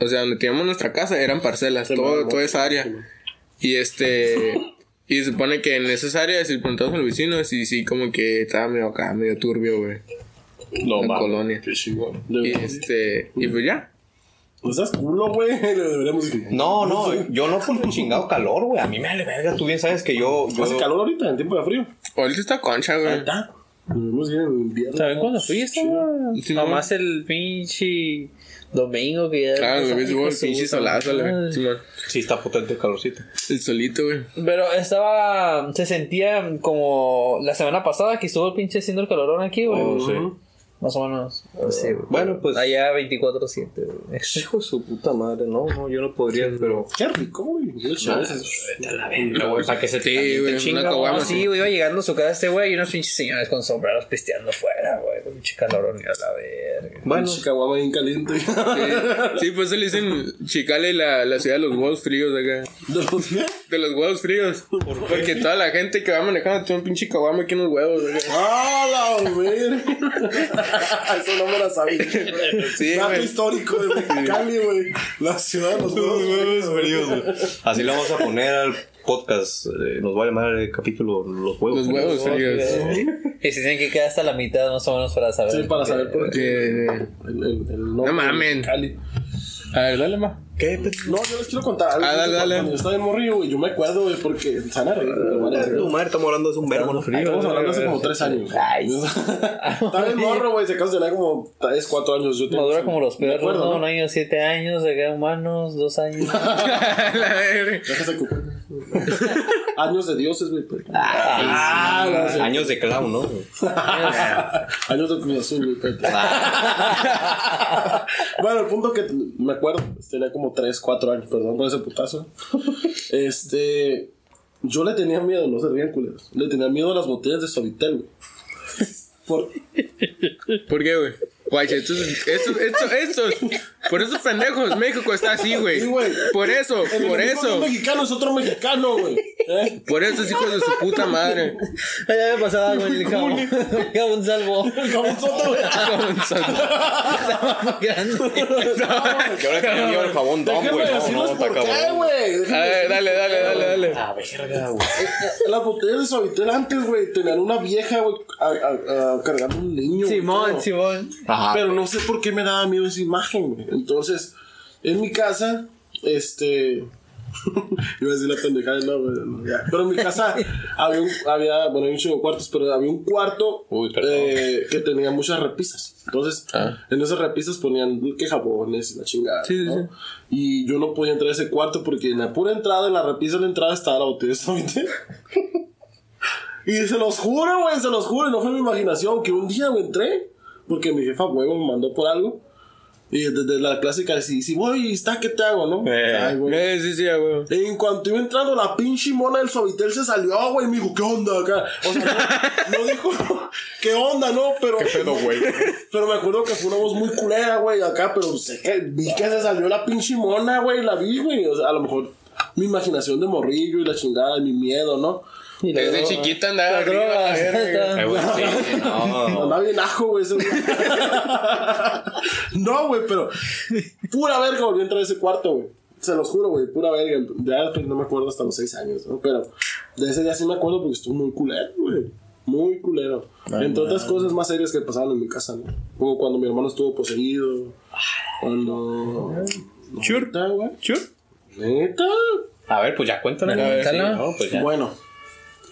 O sea, donde teníamos nuestra casa eran parcelas. todo, toda esa área. Y este. Y se supone que en esas áreas, si preguntamos a los vecinos, y sí, como que estaba medio acá, medio turbio, güey. No, En mames, colonia. Chingón. Y este. Y pues ya. No seas culo, güey. No, no, yo no por el chingado calor, güey. A mí me vale verga. Tú bien sabes que yo. yo Hace calor ahorita, en tiempo de frío. Ahorita está concha, güey. Invierno. ¿Saben cuándo fui? Estaba Sí, nomás el pinche domingo que ya. Güey, hijo de el pinche solazo. Simón. Sí, está potente el calorcito. El solito, güey. Pero estaba. Se sentía como la semana pasada que estuvo el pinche haciendo el calorón aquí, güey. Oh, sí. Más o menos. Sí, güey. Bueno, pues- Allá 24-7, güey. Hijo de su puta madre. No, no, yo no podría, pero. Qué rico, güey. Para que se te Sí, güey, sí, güey, iba llegando a su casa este güey y unos pinches señores con sombreros pisteando fuera, güey. Un pinche calorón y a la verga. Bueno, Chicaguama bien caliente. Sí, sí, pues se le dicen Chicale la, la ciudad de los huevos fríos de acá. ¿De los qué? De los huevos fríos. Porque toda la gente que va manejando tiene un pinche caguama aquí en los huevos. acá. ¡Ah, la verga! Eso no me la sabía. Sí, Dato güey. histórico de Mexicali, güey. La ciudad de los huevos fríos. así le vamos a poner al podcast. eh, nos va a llamar el capítulo Los huevos. Los huevos fríos. Y se tienen que quedar hasta la mitad más o menos para saber. Sí, para saber por qué. El, el, el nombre No mamen. de Mexicali. A ver, dale más. ¿Qué? No, yo les quiero contar algo. Ah, dale, dale. Cuando yo estaba en Morrillo, güey, yo me acuerdo, güey, porque se van a reír, güey, van a reír. Tu madre, estamos hablando de un verbo, ¿no? Estamos hablando hace como tres años. Ay. Estaba en morro, güey, se tener como tres, cuatro años. Yo Madura como los perros, acuerdo, ¿no? Un año, siete años, acá humanos, dos años. La verga. Déjase cu- Años de dioses, güey. pero- Ah, no, sí. Años de clown, ¿no? Años de Cruz Azul, güey. pero- bueno, el punto que me acuerdo, tenía como 3, 4 años, perdón por ese putazo. Este. Yo le tenía miedo, no se rían culeros. Le tenía miedo a las botellas de Suavitel, güey. Por, ¿Por qué, güey? Guache, estos, estos, estos, estos, por esos pendejos, México está así, güey. Sí, güey. Por eso, El por eso, un mexicano es otro mexicano, güey. ¿Eh? por esos hijos de su puta madre. Ya me pasaba con el jabón. El jabón salvo. El cabonzote, güey. Estaba muy grande. Que ahora que lleva el jabón Dom, güey. No, no, por qué, güey. A ver, dale, dale, dale, dale. Ah, verga, güey. Las botellas de Suavitel antes, güey, tenían una vieja, güey, a- a- a- cargando un niño. güey, Simón. Simón. Ajá. Pero no sé por qué me daba miedo esa imagen, güey. Entonces, en mi casa, este. Iba a decir la pendejada, no, güey, no. Pero en mi casa había, un, había, bueno, hay un chingo de cuartos, pero había un cuarto Uy, eh, que tenía muchas repisas. Entonces, Ah. en esas repisas ponían que jabones y la chingada. Sí, ¿no? sí. Y yo no podía entrar a ese cuarto porque en la pura entrada, en la repisa de la entrada, estaba la botella de. Y se los juro, güey, se los juro, no fue mi imaginación, que un día, güey, entré, porque mi jefa, güey, me mandó por algo. Y desde la clásica, si, si voy, está, ¿qué te hago, no? Eh. Ay, güey. Eh, sí, sí, güey. En cuanto iba entrando, la pinche mona del suavitel se salió, güey, y me dijo, ¿qué onda acá? O sea, no, no dijo, ¿qué onda, no? Pero, pedo, güey? pero me acuerdo que fue una voz muy culera, güey, acá, pero sé que vi que se salió la pinche mona, güey, la vi, güey. O sea, a lo mejor mi imaginación de morrillo y la chingada, mi miedo, ¿no? Desde chiquita andaba La arriba. droga. la verga. Eh, güey, sí, no. Andaba bien ajo, güey. no, güey, pero pura verga volví a entrar a ese cuarto, güey. Se los juro, güey, pura verga. Ya después no me acuerdo hasta los seis años, ¿no? Pero de ese día sí me acuerdo porque estuvo muy culero, güey. Muy culero. Entre otras cosas más serias que pasaban en mi casa, ¿no? Como cuando mi hermano estuvo poseído. Cuando. Sure. ¿Neta, güey? Sure. ¿Neta? A ver, pues ya cuéntame. Sí, no, pues ya. Bueno.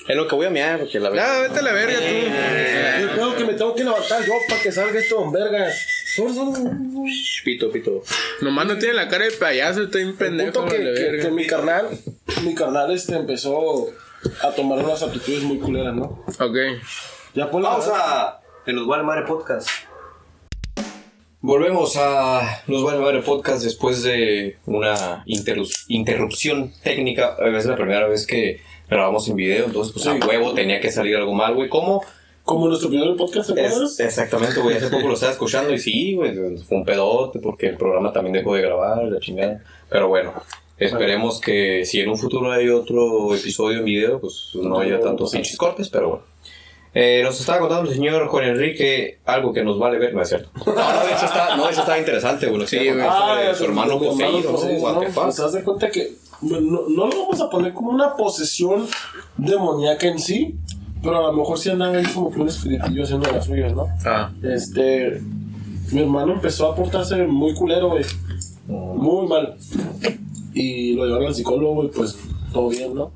Es lo que voy a mirar, porque la Ya, verdad. vete a la verga tú. Yo creo que me tengo que levantar yo para que salga esto en vergas. Pito, pito. Nomás no tiene la cara de payaso, está bien El pendejo. punto que, que- verga. que mi carnal, mi carnal este empezó a tomar unas actitudes muy culeras, ¿no? Ok. Ya por Pausa en los Vale Madre Podcast. Volvemos a los Vale Madre Podcast después de una interru- interrupción técnica. Es la primera vez que grabamos en video, entonces pues Sí. a huevo tenía que salir algo mal, güey. ¿Cómo? Como nuestro primer podcast, ¿te Es- exactamente, güey. Hace poco lo estaba escuchando y sí, güey. Fue un pedote porque el programa también dejó de grabar, la chingada. Pero bueno, esperemos que si en un futuro hay otro episodio en video, pues no haya tantos pinches cortes, pero bueno. Eh, nos estaba contando el señor Juan Enrique algo que nos vale ver, no es cierto. No, no, de hecho está, no, hecho estaba interesante, güey. Nos Sí, contar Ah, sobre su hermano poseído, ¿no? Pues de cuenta que bueno, no, no lo vamos a poner como una posesión demoníaca en sí, pero a lo mejor sí andaba ahí como que un espiritillo haciendo las suyas, ¿no? Ah. Este. Mi hermano empezó a portarse muy culero, güey. Muy mal. Y lo llevaron al psicólogo y pues todo bien, ¿no?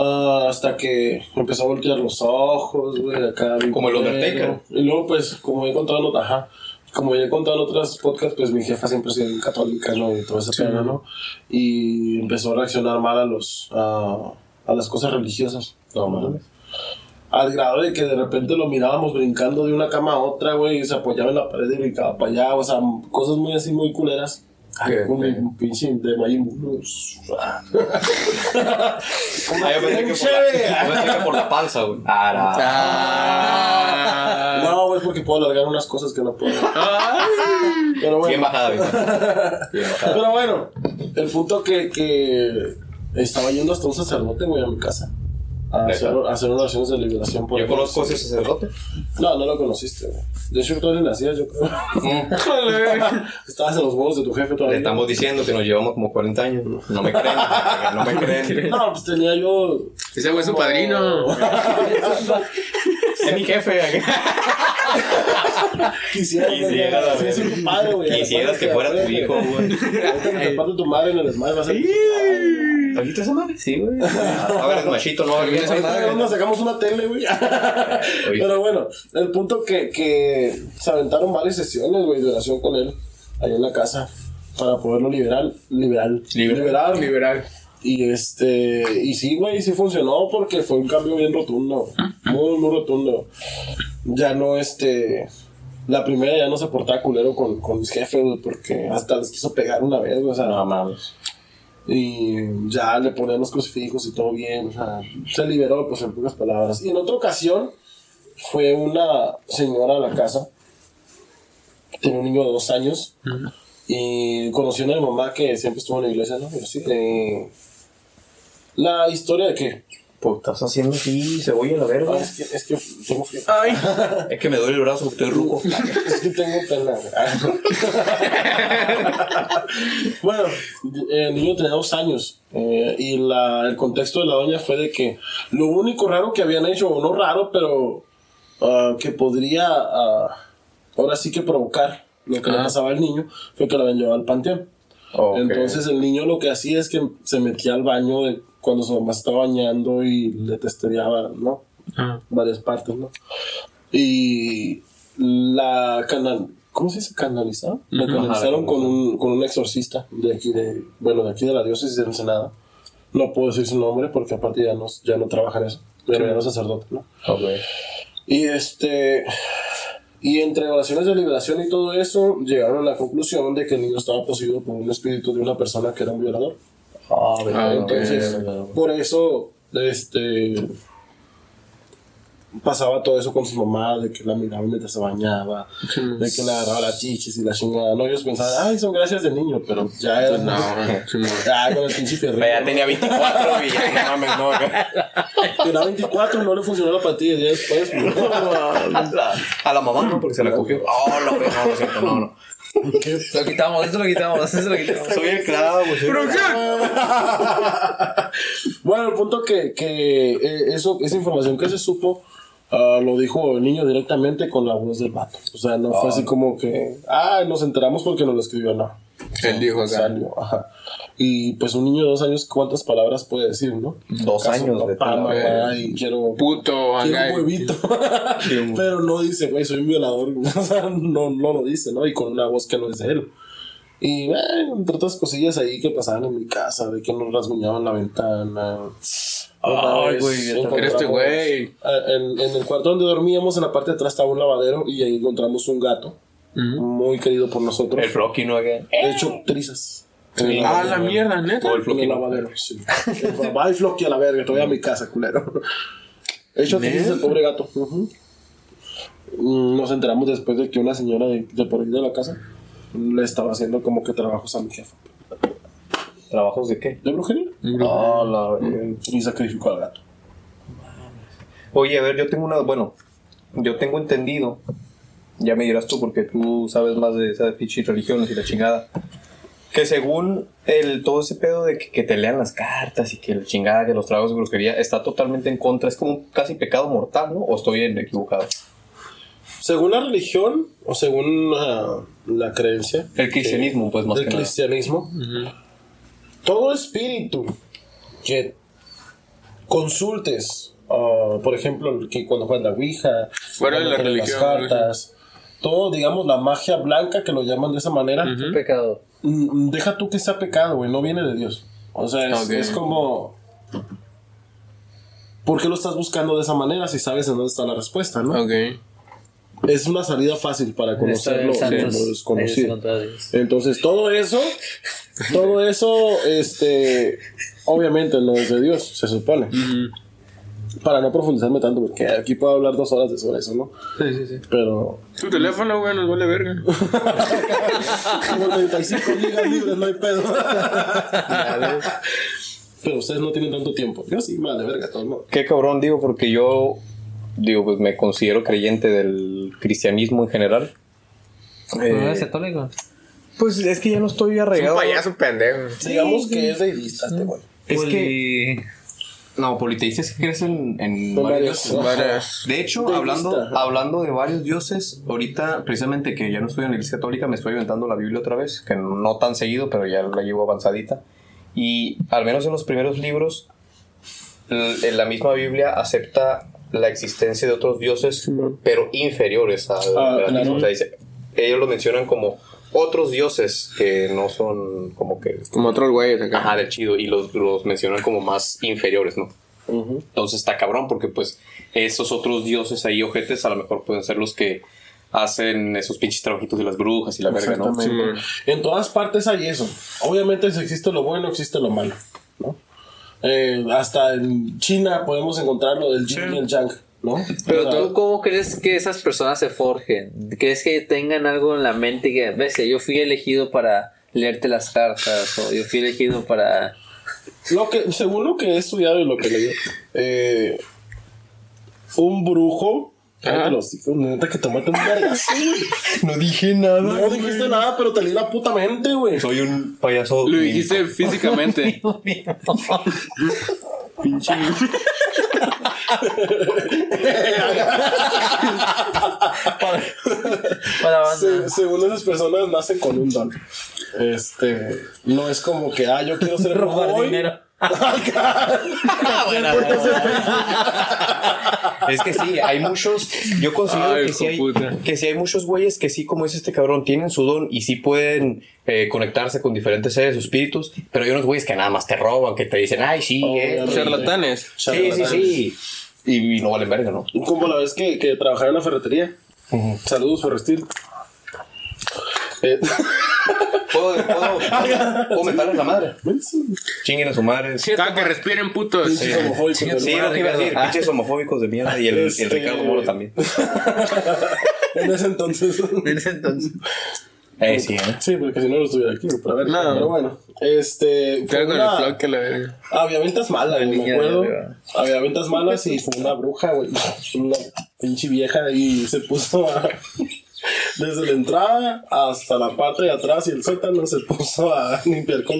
Ah, hasta que empezó a voltear los ojos, güey, acá. Como el. Undertaker. Y luego, pues, como he contado ajá, como ya he contado en otras podcasts, pues mi jefa siempre ha sido católica, ¿no? Y todo ese pedo, ¿no? Y empezó a reaccionar mal a los, a, a las cosas religiosas. No mames. Al grado de que de repente lo mirábamos brincando de una cama a otra, güey, y se apoyaba en la pared y brincaba para allá, o sea, cosas muy así, muy culeras. Feo. pinche de Majin Buu. Ah, yo pensé que por la, yo pensé que por la panza, güey. Ah, Ah. No, es porque puedo alargar unas cosas que no puedo. Pero Bien bueno. bajada, güey. Bien bajada. Pero bueno, el punto que, que estaba yendo hasta un sacerdote, güey, a mi casa. A hacer, a hacer oraciones de liberación por Yo conozco a ese sacerdote. No, no lo conociste, güey. De hecho, tú ni nacías, yo creo. Mm. Estabas en los huevos de tu jefe Le todavía. estamos diciendo que nos llevamos como 40 años. No me creen. No me creen. No, pues tenía yo. Ese güey es su padrino. Es mi jefe. Quisiera, Quisiera. Sí, tu padre, güey. Quisieras que fuera tu hijo, güey. Ahorita que te tu madre en el Smash va a ser. ¿Ahorita esa madre? Sí, güey. A ver, el machito, no. Ahorita madre. sacamos una tele, güey. Pero bueno, el punto que, que se aventaron varias sesiones, güey, de oración con él, ahí en la casa, para poderlo liberar, liberal, liberar, Liberal. Y este, y sí, güey, sí funcionó porque fue un cambio bien rotundo, muy, muy rotundo. Ya no, este, la primera ya no se portaba culero con, con mis jefes, güey, porque hasta les quiso pegar una vez, güey, o sea, No mames. Y ya le ponían los crucifijos y todo bien, o sea, se liberó, pues en pocas palabras. Y en otra ocasión fue una señora a la casa tenía un niño de dos años y conoció a mi mamá que siempre estuvo en la iglesia, ¿no? Pero sí, eh, la historia de que Pues estás haciendo así, cebolla la verga. Ah, es que, es que tengo frío. Es que me duele el brazo porque estoy ruco. Es que tengo pena. bueno, el niño tenía dos años eh, y la, el contexto de la doña fue de que lo único raro que habían hecho, o no raro, pero ah, que podría ah, ahora sí que provocar lo que le Ah. pasaba al niño fue que lo habían llevado al panteón. Ok. Entonces el niño lo que hacía es que se metía al baño de cuando su mamá estaba bañando y le testeaba, ¿no? Ah. Varias partes, ¿no? Y la canal, ¿cómo se dice canalizar? La canalizaron con un, con un exorcista de aquí de, bueno, de aquí de la diócesis de Ensenada. No puedo decir su nombre porque aparte ya no, ya no trabaja en eso, pero ya no es sacerdote, ¿no? Ok. Y este. Y entre oraciones de liberación y todo eso, llegaron a la conclusión de que el niño estaba poseído por un espíritu de una persona que era un violador. Ah. Ah, Entonces, por eso, este. Pasaba todo eso con su mamá, de que la miraba mientras se bañaba, de que le agarraba las chichis y la chingada. No, ellos pensaban, ay, son gracias de niño, pero ya era. No, no. Ya con el pinche fierrito. Ya tenía 24 y ya no mames, no. Tenía 24, no le funcionó la patilla ya después. A la mamá no, porque se la cogió. Oh, lo que no, lo siento, no, no. Lo quitamos, eso lo quitamos, eso lo quitamos. Soy el clavo, Bueno, el punto que, que eh, eso, esa información que se supo, ah, lo dijo el niño directamente con la voz del vato. O sea, no fue así como que, ah, nos enteramos porque nos lo escribió, no. Él dijo acá. Salió, ajá. Y pues un niño de dos años, ¿cuántas palabras puede decir, no? Dos Acaso, años de Papá, mamá, y quiero, Puto, quiero un huevito. Pero no dice, güey, soy un violador. O sea, no, no lo dice, ¿no? Y con una voz que no es de él. Y bueno, entre otras cosillas ahí que pasaban en mi casa, de que nos rasguñaban la ventana. Ay, güey, este güey. En, en el cuarto donde dormíamos, en la parte de atrás estaba un lavadero y ahí encontramos un gato muy querido por nosotros. El Flocky, ¿no? Acá. De hecho, trizas. El Ah, la mierda, neta. O el En Flocky. el no. lavadero, sí. Va y floqui a la verga, voy a mi casa, culero. Hecho trizas el pobre gato. Mm, Nos enteramos después de que una señora de, de por ahí de la casa le estaba haciendo como que trabajos a mi jefa. ¿Trabajos de qué? ¿De brujería? Ah, la verga. Y sacrificó al gato. Oye, a ver, yo tengo una. Bueno, yo tengo entendido. Ya me dirás tú, porque tú sabes más de esas pinches religiones y la chingada. Que según el, todo ese pedo de que, que te lean las cartas y que la chingada, que los trabajos de brujería, está totalmente en contra. Es como un casi pecado mortal, ¿no? ¿O estoy equivocado? Según la religión o según la creencia El cristianismo, pues más del que nada. cristianismo, todo espíritu que consultes, ah, por ejemplo, que cuando juegas la Ouija, Fuera de cuando la religión, las cartas, todo, digamos, la magia blanca que lo llaman de esa manera, Un pecado. mm, deja tú que sea pecado, güey, no viene de Dios. O sea, es, es como... ¿Por qué lo estás buscando de esa manera si sabes en dónde está la respuesta, no? Ok. Es una salida fácil para conocer lo, Santos, lo ahí se desconocido. Entonces, todo eso, todo eso, este, obviamente no es de Dios, se supone. Para no profundizarme tanto, porque aquí puedo hablar dos horas de sobre eso, ¿no? Sí, sí, sí. Pero, Tu teléfono, güey, nos vale verga. como 35 gigas libres, no hay pedo. Pero ustedes no tienen tanto tiempo. Yo sí, madre verga, todo, ¿no? Qué cabrón, digo, porque yo, digo, pues me considero creyente del cristianismo en general. ¿No Eh, eres católico? pues es que ya no estoy arraigado. payaso pendejo. Digamos que es deidista este güey. Es Poli- que. No, politeístas que crecen en varios. De hecho, hablando, hablando de varios dioses, ahorita precisamente que ya no estoy en la iglesia católica, me estoy inventando la Biblia otra vez, que no tan seguido, pero ya la llevo avanzadita. Y al menos en los primeros libros, la misma Biblia acepta la existencia de otros dioses, pero inferiores al Ah, claro. O sea, dice- ellos lo mencionan como otros dioses que no son como que Como otros güeyes acá. Ajá, del chido. Y los, los mencionan como más inferiores, ¿no? Entonces está cabrón porque pues esos otros dioses ahí ojetes a lo mejor pueden ser los que hacen esos pinches trabajitos de las brujas y la verga, ¿no? En todas partes hay eso. Obviamente, si existe lo bueno, existe lo malo. ¿no? Eh, hasta en China podemos encontrar lo del yin y el yang. ¿No? Pero O sea, tú, ¿cómo crees que esas personas se forjen? ¿Crees que tengan algo en la mente que, ves, yo fui elegido para leerte las cartas o yo fui elegido para... Lo que, según lo que he estudiado y lo que leí, eh, un brujo. Cállate los hijos, neta que tomate un vergazo, güey. No dije nada. No dijiste nada, pero te leí la puta mente, güey. Soy un payaso. Lo dijiste físicamente. Pinche. Para banda? Se- según esas personas nacen con un don. Este, no es como que, ah, yo quiero ser Robar hoy. dinero. Es que sí, hay muchos. Yo considero Ay, que, sí hay, que sí hay muchos güeyes que sí, como es este cabrón, tienen su don y sí pueden eh, conectarse con diferentes seres o espíritus. Pero hay unos güeyes que nada más te roban, que te dicen, ay, sí, esto". Charlatanes. Sí, sí, sí. Y, y no valen verga, ¿no? Como la vez que, que trabajaba en la ferretería. Saludos, Ferrestil. Eh, ¿Puedo, puedo, puedo la madre? Chinguen a su madre. Sí, Ah, que respiren putos. pinches homofóbicos, Sí, sí lo que iba a decir. Ah. Pinches homofóbicos de mierda. Y el, Este- el Ricardo Moro también. En ese entonces. En ese entonces. Eh, sí, ¿eh? Sí, porque si no, no estuviera aquí, pero, a ver, No. pero bueno. Este. fue con el una- flow que la verga. Había ventas malas, güey, me acuerdo. Había ventas malas y fue una bruja, güey. Una pinche vieja y se puso a. Desde la entrada hasta la parte de atrás y el sótano se puso a limpiar con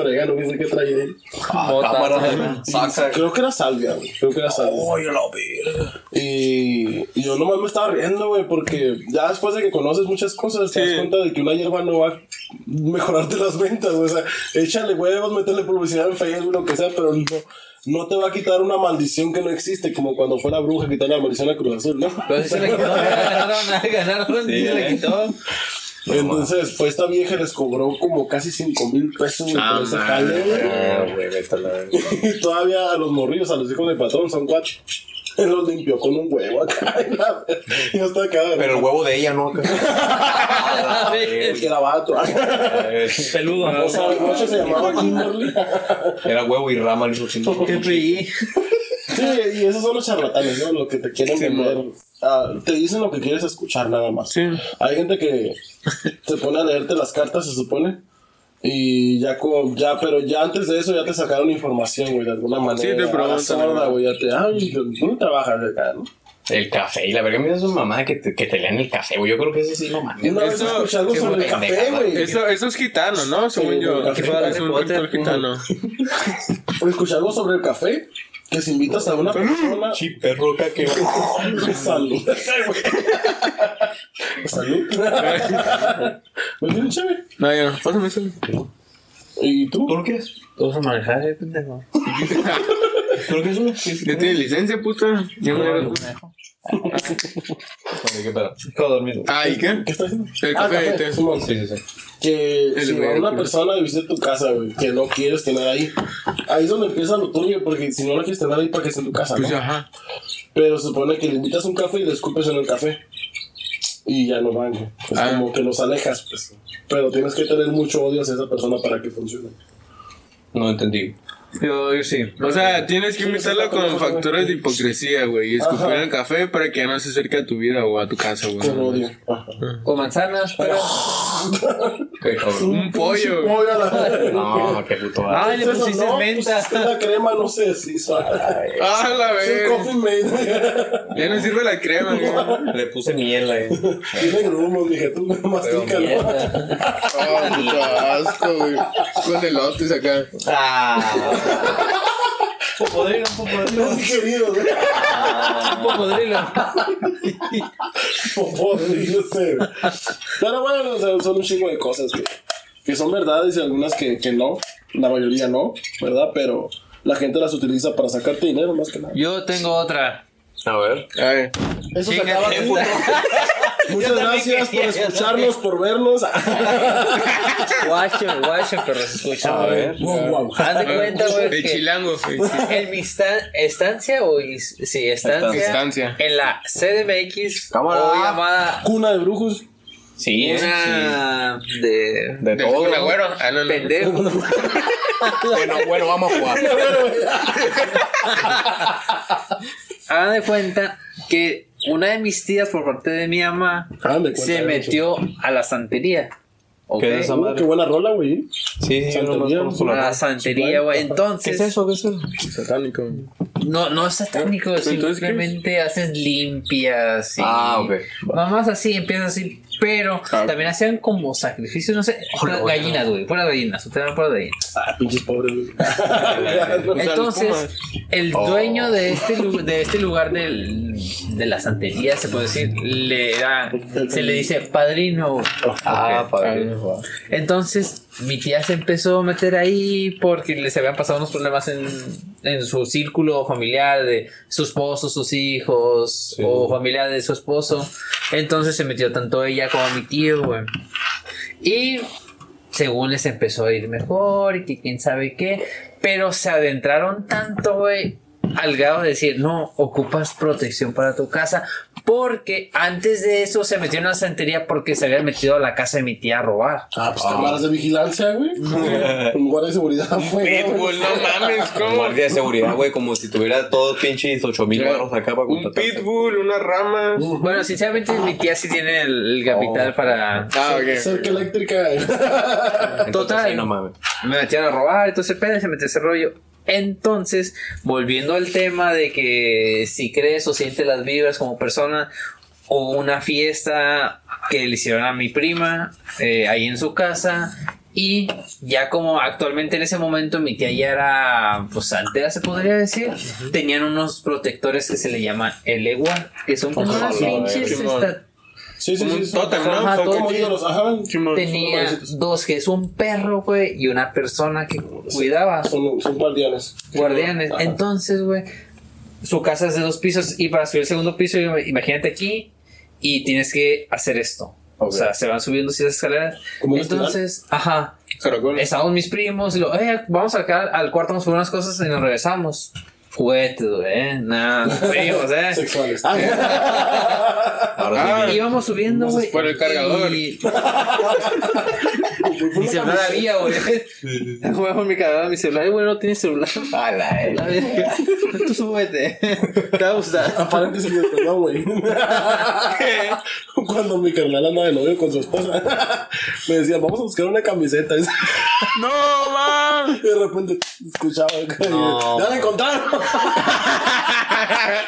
orégano, no sé qué traía ahí. Mota, cámara, saca. Creo que era salvia, güey. Creo que era salvia. Oye, la verga. Y, y yo nomás me estaba riendo, güey, porque ya después de que conoces muchas cosas, te das cuenta de que una hierba no va a mejorarte las ventas, güey. O sea, échale huevos, métele publicidad en Facebook, lo que sea, pero no, no te va a quitar una maldición que no existe, como cuando fue la bruja quitar la maldición a Cruz Azul, ¿no? Pero sí se le quitó, ganaron, ganaron, sí, se le quitó. Entonces, pues esta vieja les cobró como casi 5 mil pesos Ah, por ese jale, güey. Ah, güey. Y todavía a los morrillos, a los hijos de patrón, son cuatro. Él los limpió con un huevo acá. Y estaba acá. Pero el huevo de ella, ¿no? Ah, que era vato. Peludo. O sea, de noche se llamaba Kimberly. Era huevo y rama mismo tiempo. Qué PI. Sí, y esos son los charlatanes, ¿no? Lo que te quieren vender. Ah, te dicen lo que quieres escuchar nada más. Sí. Hay gente que se pone a leerte las cartas, se supone. Y ya, como, ya, pero ya antes de eso ya te sacaron información, güey, de alguna manera. Sí, te preguntan, ¿no? güey, ya te. Ay, ¿dónde trabajas acá, no? El café y la verga, mira, es una mamá que te, que te lean el café, güey. Yo creo que ese sí no mames. Una vez Eso- escuché algo qué sobre el café, güey. Eso, eso es gitano, ¿no? Según Sí, yo. café Es de un ritual gitano. Escuché algo sobre el café. Que si invitas a una persona. Sí, perro, que Salud. Salud. ¿Me tiene chévere? No, ya no. Pásame eso. ¿Y tú? ¿Tú lo quieres? Tú vas a manejar, eh, pendejo. ¿Tú lo quieres uno? ¿Ya tienes licencia, puta? Ya me Vale, ¿Qué pedo? De dormir. Ah, ¿y qué? ¿Qué estás haciendo? El Ah, café, te- Simón. Sí, sí, sí. Que El si va una pues. persona a visita tu casa, güey, que no quieres tener ahí, ahí es donde empieza lo tuyo, porque si no la quieres tener ahí, ¿para qué está en tu casa? Pues no? ajá. Pero se supone que le invitas un café y le escupes en el café. Y ya no van. Pues Ah. como que los alejas, pues. Pero tienes que tener mucho odio hacia esa persona para que funcione. No entendí. Yo, yo sí. O sea, tienes que exacto, con factores de hipocresía, güey. Y escupir el café para que ya no se acerque a tu vida o a tu casa, güey. Con odio. Con manzanas, pero. Un pollo. Pollo a la- No, qué puto. Ay, le Eso pusiste no, menta. pues, es que la crema no se deshizo. Ah, la vez. Ya no sirve la crema, güey. Le puse miel ahí. Tiene grumos, dije, tú mastícalo. Oh, puto asco, güey. Con elotes acá. Ah. Popodrilo, popodrilo. No digerido, güey. Popodrilo. Podrido ser. Pero bueno, o sea, son un chingo de cosas que, que son verdades y algunas que, que no. La mayoría no, ¿verdad? Pero la gente las utiliza para sacarte dinero más que nada. Yo tengo otra. A ver. A ver. Eso se acaba puta. Muchas gracias por escucharnos, por vernos. Guacho, guacho, pero se escucha. A ver. Wow, wow. Haz de cuenta, güey. El chilango. En mi esta- estancia, o sí, estancia, Estancia. En la CDMX, Cámara. o llamada Cuna de brujos. Sí, sí. una de De todo. Kun Agüero. Ah, no, no. pendejo. Bueno, bueno, vamos a jugar. hagan de cuenta que una de mis tías por parte de mi mamá de se de metió a la santería. ¿ok? ¿Qué es esa Uh, qué buena rola, güey. Sí, sí, Santería. conozco la A la rola. santería, güey. ¿Qué Entonces, es eso? ¿Qué es eso? Satánico. no, no es satánico, Entonces, ¿qué es? simplemente haces limpias y Ah, ok. mamás así, empiezan así, pero Ah. también hacían como sacrificios, no sé, Hola, gallinas, güey, fuera gallinas, ustedes fuera gallinas. Ah, pinches pobres, güey. Entonces, el Oh. dueño de este, de este lugar del, de la santería, se puede decir, le da, se le dice padrino. Ah, padre. Entonces, mi tía se empezó a meter ahí porque les habían pasado unos problemas en, en su círculo familiar de su esposo, sus hijos o familia de su esposo. Entonces se metió tanto ella como mi tío, güey. Y según les empezó a ir mejor y que quién sabe qué, pero se adentraron tanto, güey, al grado de decir, no, ocupas protección para tu casa, porque antes de eso se metió en una santería porque se habían metido a la casa de mi tía a robar. Ah, pues cámaras de vigilancia, güey. Un guardia de seguridad, güey. Pitbull, no mames, Un ¿cómo? guardia de seguridad, güey, como si tuviera todos pinches 8 mil baros acá para Un pitbull, una rama. Bueno, sinceramente mi tía sí tiene el, el capital para... Ah, ok. Cerca eléctrica. Entonces, Total. sí, no mames. me metieron a robar, entonces pedo se metió ese rollo. Entonces, volviendo al tema de que si crees o sientes las vibras como persona, o una fiesta que le hicieron a mi prima eh, ahí en su casa. Y ya como actualmente en ese momento mi tía ya era pues santera se podría decir, tenían unos protectores que se le llaman el igual, que son como unas pinches Sí, sí, Como sí. un sí. tótem, ¿no? Ajá, Son todo Como ídolos, ajá. Tenía dos que es un perro, güey, y una persona que cuidaba. Son, son guardianes. guardianes. Ajá. Entonces, güey, su casa es de dos pisos y para subir el segundo piso, imagínate aquí y tienes que hacer esto. O sea, se van subiendo esas escaleras. ¿Como un Entonces, ajá, Caracol. estábamos mis primos y lo, eh, vamos acá al cuarto, vamos a unas cosas y nos regresamos. Juguetes, güey, eh, nada, primos, eh. Sexuales. Ahora sí, Ah. Íbamos subiendo, güey. por el cargador. Y... mi celular había, güey. Jugaba por mi cargador, mi celular. Y, güey, no tiene celular. A la La verga. Tú súbete. Te va a gustar. Paréntesis, güey, perdón, güey. Cuando mi carnal anda de novio con su esposa, me decía, vamos a buscar una camiseta. Y ¡No, man! de repente escuchaba, No. ya la encontraron.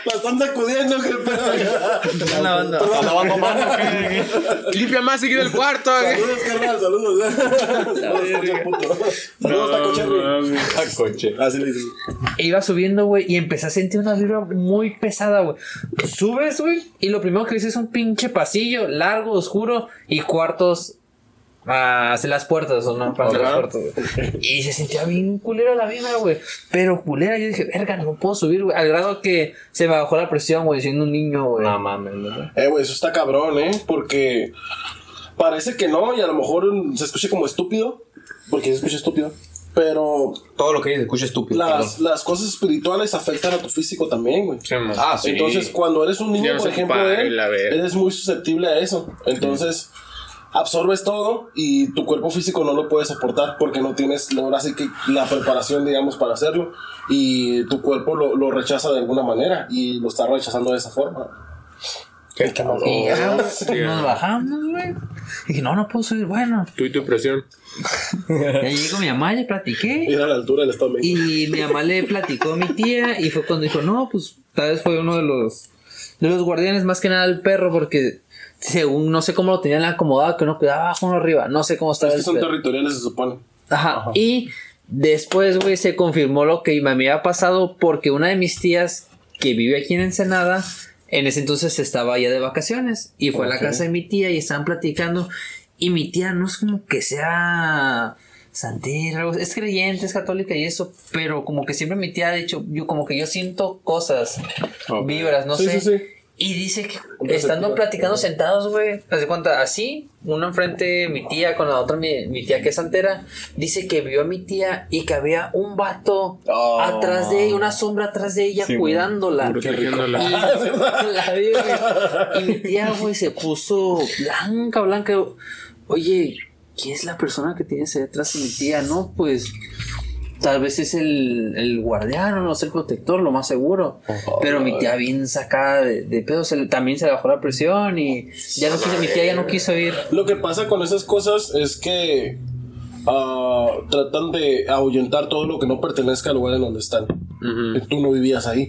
la están sacudiendo, que el pedo. La banda. ¿Está lavando mano? ¿qué? Limpia más seguido el cuarto. ¿eh? Saludos, carnal, saludos. Saludos, coche puto. Saludos, taco coche. Así le dicen. E iba subiendo, güey, y empecé a sentir una vibra muy pesada, güey. Subes, güey, y lo primero que ves es un pinche pasillo largo, oscuro y cuartos ah, hacia las puertas, o no, para hacer las puertas, güey. Y se sentía bien culera la vida, güey. Pero culera, yo dije, verga, no puedo subir, güey. Al grado que se me bajó la presión, güey, siendo un niño, güey. No mames, ¿no? Eh, güey, eso está cabrón, ¿eh? Porque parece que no, y a lo mejor se escucha como estúpido. Porque se escucha estúpido. Pero Todo lo que dices, escucha estúpido. las, perdón. las cosas espirituales afectan a tu físico también, güey. Sí. Ah, sí. Entonces, cuando eres un niño, por ejemplo, para eh, eres muy susceptible a eso. Entonces, absorbes todo y tu cuerpo físico no lo puede soportar porque no tienes ahora sí que la preparación, digamos, para hacerlo. Y tu cuerpo lo, lo rechaza de alguna manera y lo está rechazando de esa forma. Qué. Y ya, güey, Sí. nos bajamos, güey. Y dije, no, no puedo subir. Bueno, Tú y tu presión. ya llegué con mi mamá, le platiqué. Ir a la altura del México. Y mi mamá le platicó a mi tía y fue cuando dijo, no, pues tal vez fue uno de los de los guardianes, más que nada el perro, porque según no sé cómo lo tenían acomodado, que uno quedaba abajo, uno arriba, no sé cómo estaba Es que son territoriales, se supone. Ajá. Y después, güey, se confirmó lo que me había pasado porque una de mis tías que vive aquí en Ensenada, en ese entonces estaba allá de vacaciones y fue a la casa de mi tía y estaban platicando y mi tía no es como que sea santera, es creyente, es católica y eso, pero como que siempre mi tía ha dicho, yo como que yo siento cosas, vibras, no Sí, sé. sí, sí. Y dice que estando platicando sentados, güey, haz de cuenta, así, uno enfrente mi tía con la otra mi, mi tía que es santera, dice que vio a mi tía y que había un vato Oh. atrás de ella, una sombra atrás de ella Sí, cuidándola. Y, la vi, güey. Y mi tía, güey, se puso blanca, blanca. Oye, ¿quién es la persona que tienes ahí atrás de mi tía? No, pues tal vez es el, el guardián o no sé, el protector, lo más seguro. Pero mi tía bien sacada de, de pedo, se le- también se le bajó la presión y ya no quiso, mi tía ya no quiso ir. Lo que pasa con esas cosas es que ah, tratan de ahuyentar todo lo que no pertenezca al lugar en donde están. Tú no vivías ahí,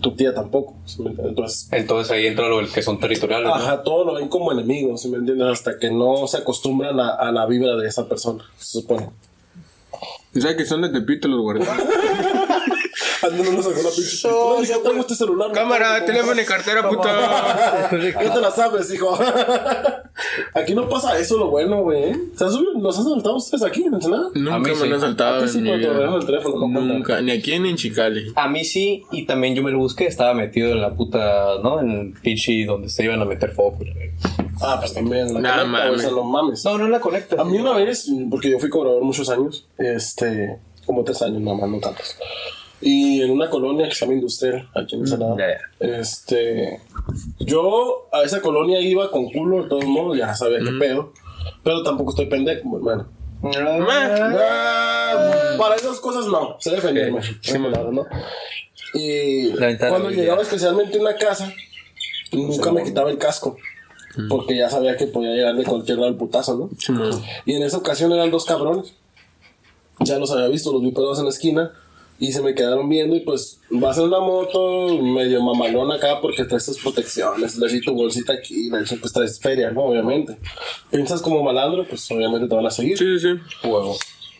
tu tía tampoco. Entonces, Entonces ahí entra lo del que son territoriales. ¿no? ajá, todo lo ven como enemigos, ¿sí me entiendes? Hasta que no se acostumbran a, a la vibra de esa persona, se supone. ¿Y sabes que son de Tepito los guardianes? Ando no nos sacó la pinche pistola, dije, traigo este celular. Cámara, teléfono y cartera, puto. ¿Qué te la sabes, hijo? aquí no pasa eso, lo bueno, güey. ¿Se han subido? ¿Los han saltado ustedes aquí en Ensenada? Nunca me lo han saltado sí, el teléfono. Nunca, ni aquí ni en Chicali. A mí sí, y también yo me lo busqué, estaba metido en la puta, ¿no? En el pinche donde se iban a meter foco. Ah, pues también. La Nah, conecta, o sea, no mames. No, no la conecta. A mí una vez, porque yo fui cobrador muchos años, este, como tres años nada más, no tantos. Y en una colonia que se llama Industrial, aquí en Ensenada, ya, este, yo a esa colonia iba con culo, de todos modos, ya sabía qué pedo, pero tampoco estoy pendejo, hermano. Ah, para esas cosas no, sé defenderme. Y cuando llegaba especialmente en la casa, nunca me quitaba el casco. Porque ya sabía que podía llegar de cualquier lado el putazo, ¿no? Y en esa ocasión eran dos cabrones. Ya los había visto, los vi pegados en la esquina. Y se me quedaron viendo y pues vas en una moto medio mamalón acá porque traes tus protecciones, traes tu bolsita aquí, le pues traes feria, ¿no? Obviamente. Piensas como malandro, pues obviamente te van a seguir. Sí, sí, sí. Huevo.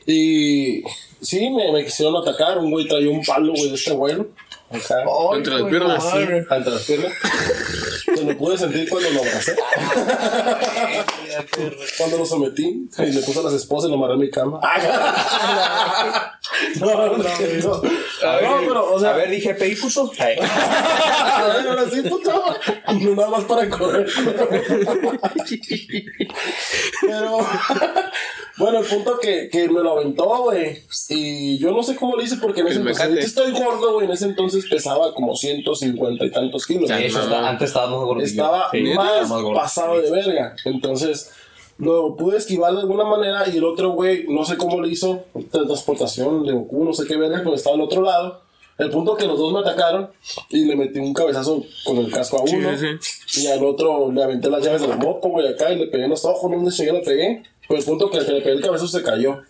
Y sí, me, me quisieron atacar, un güey traía un palo, güey, de este vuelo. Acá. Entre las piernas, sí. Entre las piernas. Pues lo pude sentir cuando lo abracé. cuando lo sometí y le puse a las esposas y lo amarré en mi cama. no, no, no. no. A ver, No, pero, o sea, a ver, dije, pedí ver, ahora sí, puto. No nada más para correr. Pero, bueno, el punto que, que me lo aventó, güey. Y yo no sé cómo lo hice porque en ese entonces, estoy gordo, güey. En ese entonces pesaba como 150 y tantos kilos. Sí, güey. eso está- antes estaba más gordo. Estaba Sí, más, gordo. pasado de verga. Entonces, lo pude esquivar de alguna manera y el otro güey, no sé cómo le hizo, transportación de Goku, no sé qué verga, pero estaba al otro lado. El punto que los dos me atacaron y le metí un cabezazo con el casco a uno. sí, Y al otro le aventé las llaves de la moto, güey, acá y le pegué en los ojos, no sé si le pegué. Pero el punto que el que le pegué el cabezazo se cayó.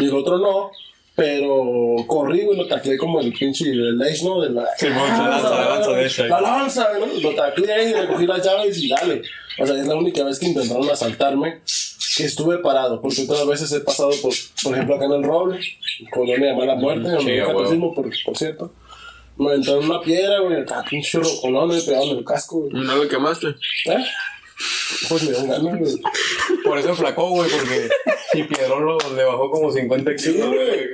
Y el otro no. Pero corrí, güey, lo tacleé como el pinche el Ace, ¿no? De la, Simón, la lanza, la lanza de ese. La lanza, ¿no? Lo tacleé y recogí las llaves y dale. O sea, es la única vez que intentaron asaltarme que estuve parado. Porque otras veces he pasado por, por ejemplo, acá en el Roble, colonia de mala muerte, donde Sí, te por, por cierto. Me aventaron una piedra, güey, acá pinche rocolón, me pegaron el casco, güey. No lo quemaste. ¿Eh? Pues güey. Por eso flacó, güey, porque si Piedrón lo, le bajó como 50 Sí, kilos. güey.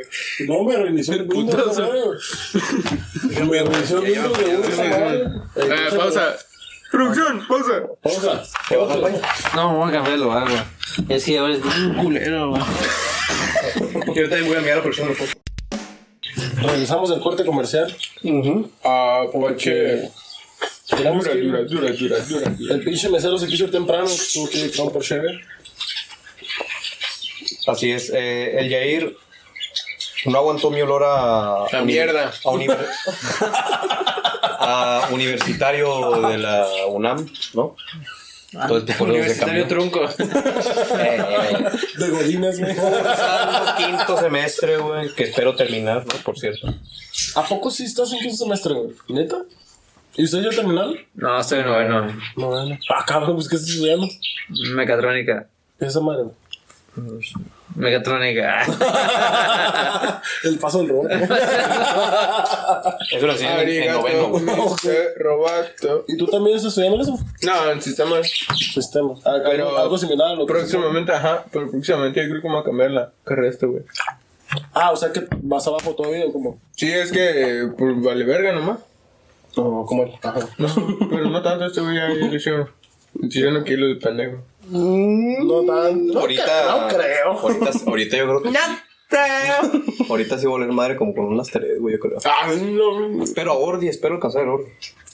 No, me reinició el putazo. güey. Me reinició el Windows de una. Eh, pausa. Producción, pausa. Pausa. No, voy a cambiarlo, agua. Es que ahora es un culero, güey. Yo también voy a mirar la próxima foto. Regresamos del corte comercial. Ah, Porque Dura, que- dura, dura, dura, dura, dura. El pinche mesero se quiso ir temprano, tuvo que ir con por Chever. Así es, eh, el Yair no aguantó mi olor a. La mierda. A, univer- a universitario de la UNAM, ¿no? Entonces, por eso se Universitario cambió. trunco. Eh, eh, De Godines, güey. Quinto semestre, güey, que espero terminar, ¿no? Por cierto. ¿A poco sí estás en quinto semestre, güey? ¿Neta? ¿Y ustedes ya terminaron? No, estoy en noveno. No, bueno. Ah, cabrón, pues ¿qué estás estudiando? Mecatrónica. ¿Qué es esa madre? Mecatrónica. El paso del robo. Eso lo enseñan en, en noveno, güey. Robato. ¿Y tú también estás estudiando eso? No, en sistemas. Sistema. Ah, Pero algo, algo similar a lo que- Próximamente, ajá, pero próximamente yo creo que voy a cambiar la carrera este, güey. Ah, o sea que vas abajo todavía, como. Sí, es que por vale verga nomás. No, como. Ajá. No, pero no tanto este güey ya le hicieron. Hicieron kilos de pendejo. No tan. No, Ahorita. No creo. Ahorita, ahorita yo creo que. Ahorita sí voy a volver madre como con unas tres, güey, yo creo. Ah, no. Espero a Ordi, espero alcanzar el Ordi.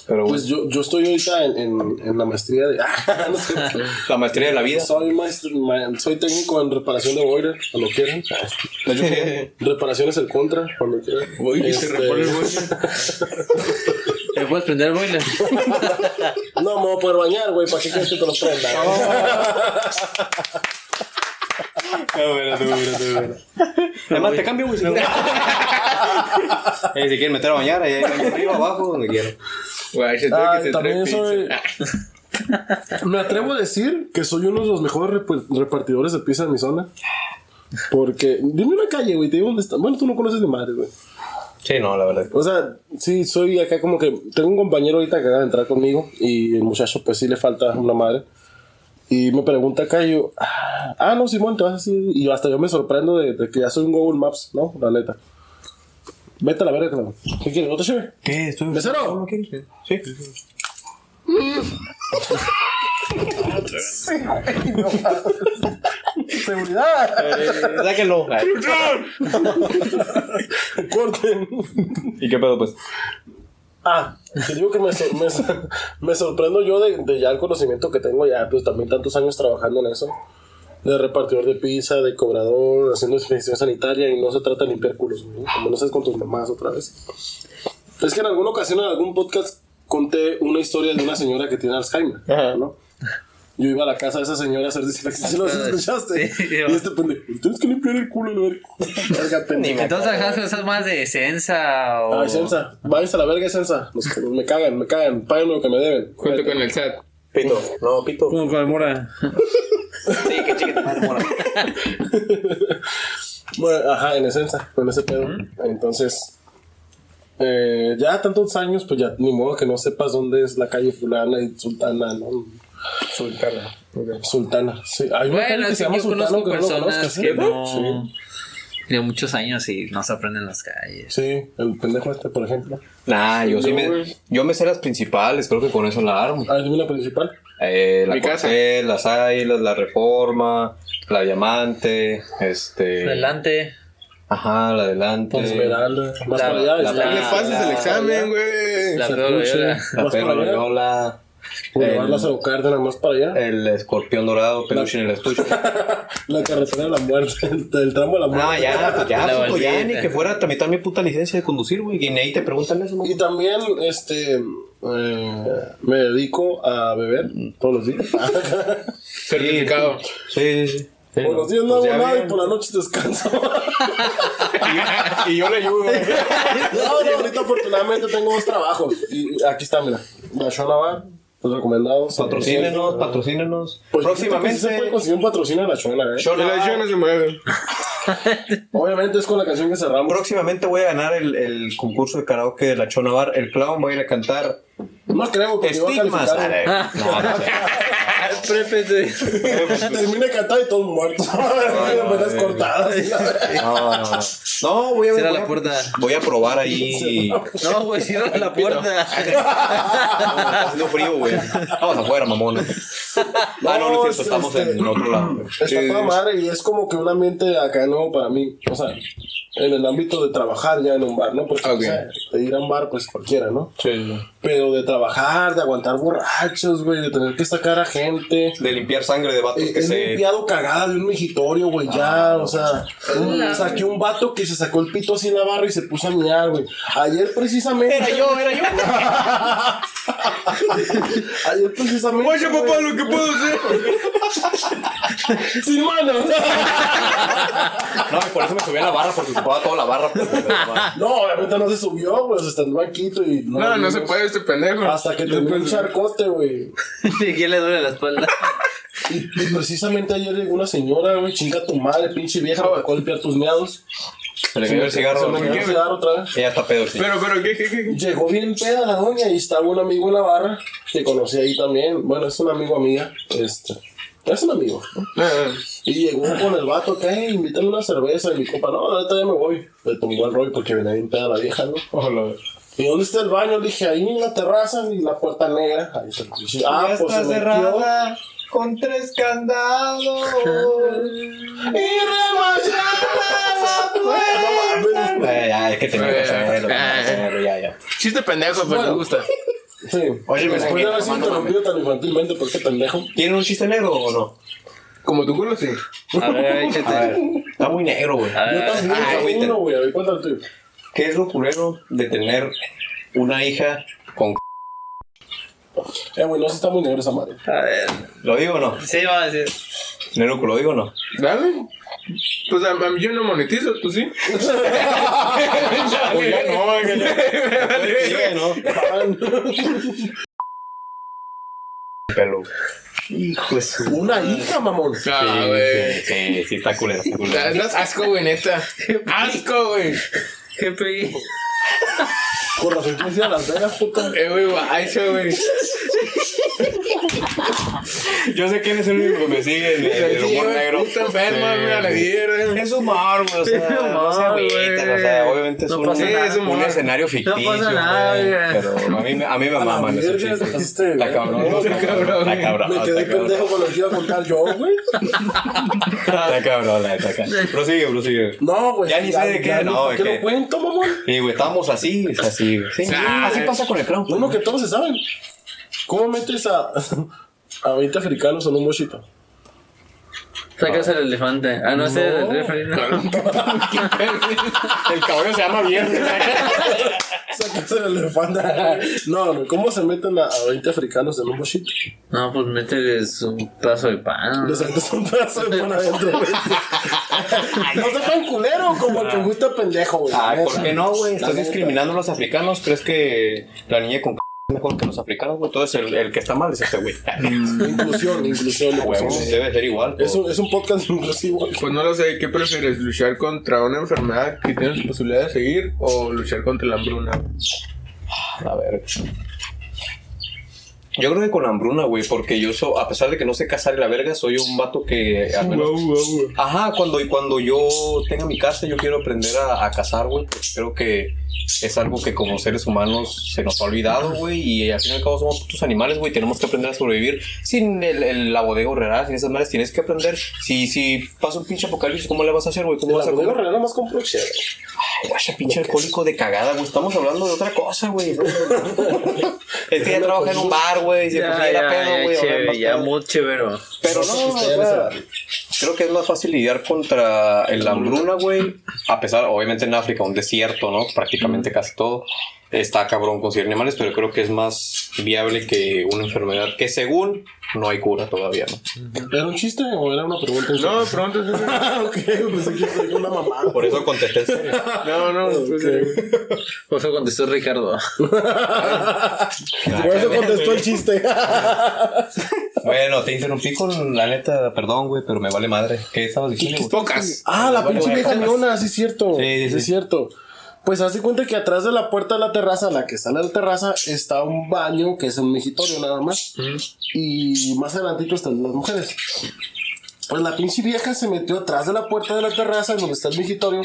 Pero Pues yo, yo estoy ahorita en, en, en la maestría de. Ah, no sé. la maestría de la vida. Soy, maestro, ma- soy técnico en reparación de boiler, cuando quieran. Reparaciones el contra, cuando quieran. Oye, se Este, repone el boiler. ¿Me puedes prender el boiler? No me voy a poder bañar, güey, ¿para qué quieres que te lo prenda? Además, te cambio, güey. si. Eh, quieren meter a bañar, ahí arriba, abajo, donde quieran. Güey, se tiene Ah, que te también soy. Me atrevo a decir que soy uno de los mejores rep- repartidores de pizza en mi zona. Porque. Dime una calle, güey, te digo dónde está. Bueno, tú no conoces ni madre, güey. Sí, no, la verdad. O sea, sí, soy acá como que. Tengo un compañero ahorita que acaba de entrar conmigo. Y el muchacho, pues sí le falta una madre. Y me pregunta acá y yo. Ah, ah, no, Simón, te vas así. Y hasta yo me sorprendo de, de que ya soy un Google Maps, ¿no? La neta. Vete a la verga, claro. ¿Qué quieres? ¿No te lleve? ¿Qué? Estoy... ¿Mesero? ¿No quieres? Sí. ¡Seguridad! Sáquenlo. ¡Corten! ¿Y qué pedo, pues? Ah, te digo que me, sor- me, sor- me sorprendo yo de, de ya el conocimiento que tengo ya, pues también tantos años trabajando en eso. De repartidor de pizza, de cobrador, haciendo inspección sanitaria y no se trata de limpiar culos, ¿no? como no sabes con tus mamás otra vez. Es que en alguna ocasión, en algún podcast, conté una historia de una señora que tiene Alzheimer, ¿no? Yo iba a la casa de esa señora a hacer desinfección. ¿Sí lo escuchaste? Sí, y este pendejo, tienes que limpiar el culo, ¿no? Verga, pendejo. Entonces trabajas esas más de Sensa o. Ay, Sensa, váyanse a la verga, Sensa. Los que me cagan, me cagan, paguen lo que me deben. Junto con el SAT. Pito. No, pito. Como con mora. Sí, que chiquita madre mora. Bueno, ajá, en esencia, con ese pedo. Entonces, eh, ya tantos años, pues ya ni modo que no sepas dónde es la calle fulana y sultana, ¿no? Sultana. Sultana, sí. Hay una Bueno, que se llama yo Sultana, conozco que no lo personas conozcas, que ¿eh? no. Tienen muchos años y no se aprenden las calles. Sí, el pendejo este, por ejemplo. Nah, yo sí me. Yo me sé las principales, creo que con eso la armo. Ah, dime la principal. Eh, la Mi casa. Las Águilas, la Reforma, la Diamante, este. Adelante. Ajá, la Adelante. Esmeralda. Más La- para allá. la- le La- pases el la- examen, güey. La. Pedro Loyola. La Allá. Loyola. Boulevard el- Lázaro Cárdenas, más para allá. El escorpión dorado, peluche en el estuche. La carretera de la muerte, el, tramo de la muerte. No, ya, pues ya, pues, pues, ya, ni que fuera a tramitar mi puta licencia de conducir, güey. Y ahí te preguntan eso, ¿no? Y también, este, eh, me dedico a beber todos los días. Certificado. Sí, sí, sí. Sí, por los días no Pues hago nada y por la noche descanso. y yo le ayudo. no, no, ahorita afortunadamente tengo dos trabajos. Y aquí está, mira. La Shona Bar, los recomendados. Patrocínenos, patrocínenos. Pues que sí se puede Próximamente. conseguir un patrocinio en la Shona, ¿eh? Shona De la no se mueve. Obviamente es con la canción que cerramos. Próximamente voy a ganar el, el concurso de karaoke de la Chona Bar. El clown va a ir a cantar No creo porque iba a estigmas. calificar. No, no sé. Termina de cantar y todos muertos. Venas cortadas. No, no, no. No, voy a Cierra la puerta. Voy a probar ahí. No, güey, cierra la puerta. Está haciendo frío, güey. Vamos afuera, mamón. Ah, no, no es cierto, estamos este- en otro lado. Está toda madre y es como que un ambiente acá nuevo para mí. O sea, en el ámbito de trabajar ya en un bar, ¿no? Porque Ok. o sea, de ir a un bar, pues cualquiera, ¿no? Sí, sí. Pero de trabajar, de aguantar borrachos, güey, de tener que sacar a gente. De limpiar sangre de vatos He, que he se. limpiado cagada de un migitorio, güey, ya, o sea, un- saqué un vato que se sacó el pito así en la barra y se puso a mirar, güey. Ayer precisamente. Era yo, era yo. Ayer precisamente. Oye, papá, lo que puedo hacer. Sin manos. No, y por eso me subí a la barra porque ocupaba toda la barra. No, obviamente no se subió, güey, se está en el banquito y No, no se puede este pendejo. Hasta que terminó un charcote, güey. ¿Y quién le duele la espalda? Y, y precisamente ayer llegó una señora, güey, chinga tu madre, pinche vieja, tocó limpiar tus meados. Se le cayó el Se cigarro. me cayó el cigarro otra vez. Ella está pedo, sí. Pero, pero, ¿qué, qué, qué? Llegó bien peda la doña y estaba un amigo en la barra que conocí ahí también. Bueno, es un amigo amiga. Este. Es un amigo. ¿no? Ah, Y llegó con el vato que, hey, invítame una cerveza. Y mi compa, no, ahorita ya me voy. Le tomó el rollo porque venía bien peda la vieja, ¿no? Ojalá. ¿Y dónde está el baño? Le dije, ahí en la terraza y la puerta negra. Ahí está. Ah, pues se metió. con tres candados. Y remachada la puerta. Ya, es que tenía que Ah. hacerlo, ya, ya. Chiste pendejo, pero Bueno. me gusta. Sí. Oye, me después de haber sido interrumpido tan infantilmente por qué pendejo. ¿Tienen un chiste negro o no? Como tu culo, sí. A ver, A ver, échate. está muy negro, güey. Yo también ay, tengo güey. A ver, cuéntalo tú. ¿Qué es lo culero de tener una hija con... Eh, güey, no se está muy negro esa madre. a ver. ¿Lo digo o no? Sí, va a decir. Negro, ¿lo digo o no? Dale. Pues a, a mí yo no monetizo, tú sí. Pues ya no, güey. Pelo. Hijo de su... Una hija, mamón. Ah, güey. Sí, sí, sí, está culero, está Das asco, güey, neta. Asco, güey. GPI. Con razón que decía Las Vegas, puta. Eh, güey, guacho, güey. Yo sé quién es el único que me sigue en el, el humor negro. Enferma, la mierda. Es humor, güey, o sea, no se agüiten, o sea, obviamente es No un, pasa sí, nada. es un, un escenario ficticio, pasa nada, pero a mí, me- a mí me A la maman esos chistes. güey. cabrón, cabrón, Me quedé pendejo con lo que iba a contar yo, güey. Está cabrón, la. Prosigue, prosigue. No, güey. Ya ni sé de qué, no, ¿por de qué lo cuento, mamón? Sí, güey, estamos así, es así, güey. Sí, así pasa con el clown. Uno que todos se saben. ¿Cómo metes a, a 20 africanos en un bochito? Sacas el elefante. Ah, no, ese es el. El cabrón se llama viernes. Sacas el elefante. No, no, ¿cómo se meten a, a 20 africanos en un bochito? No, pues mételes un pedazo de pan. Le sacas un pedazo de pan adentro, güey. No se tan culero como el que gusta pendejo, güey. Ay, ¿por qué no, güey? Estás discriminando a los africanos. ¿Crees que la niña con c mejor que los africanos, güey? Entonces el, el que está mal es este, güey. Inclusión, inclusión. Inclusión. debe ser igual. Es un, es un podcast inclusivo. güey. Pues no lo sé, ¿qué prefieres? ¿Luchar contra una enfermedad que tienes posibilidad de seguir o luchar contra la hambruna? A ver. Yo creo que con hambruna, güey, porque yo, so, a pesar de que no sé cazar la verga, soy un vato que al menos Ajá, cuando, cuando yo tenga mi casa, yo quiero aprender a, a cazar, güey. porque Creo que es algo que como seres humanos se nos ha olvidado, güey. Y al fin y al cabo somos putos animales, güey. Tenemos que aprender a sobrevivir sin el, el- la bodega horrera, sin esas madres. Tienes que aprender. Si, si pasa un pinche apocalipsis, ¿cómo le vas a hacer, güey? ¿Cómo En vas la a bodega real nomás compro chévere. Ay, guacha, pinche alcohólico de cagada, güey. Estamos hablando de otra cosa, güey. es que ya trabaja en un bar, güey. Se Ya, ya, pedo, ya, güey. ya pedo. muy chévere. Pero No o sea. Creo que es más fácil lidiar contra el hambruna, güey. A pesar, obviamente en África, un desierto, ¿no? Prácticamente casi todo. Está cabrón conseguir animales, pero creo que es más viable que una enfermedad que según no hay cura todavía, ¿no? ¿Era un chiste o era una pregunta? No, pronto. Ah, ok, pensé que una mamada. Por eso contesté. No, no, pues, Por eso contestó Ricardo. Por eso contestó el chiste. Bueno, te interrumpí con la neta, perdón, güey, pero me vale madre. ¿Qué estabas diciendo, güey? pocas. Ah, la pinche vieja miona, sí es cierto. Sí, sí, Sí, es cierto. Pues hace cuenta que atrás de la puerta de la terraza, la que sale a la terraza, está un baño que es un migitorio nada más. Y más adelantito están las mujeres. Pues la pinche vieja se metió atrás de la puerta de la terraza, donde está el migitorio,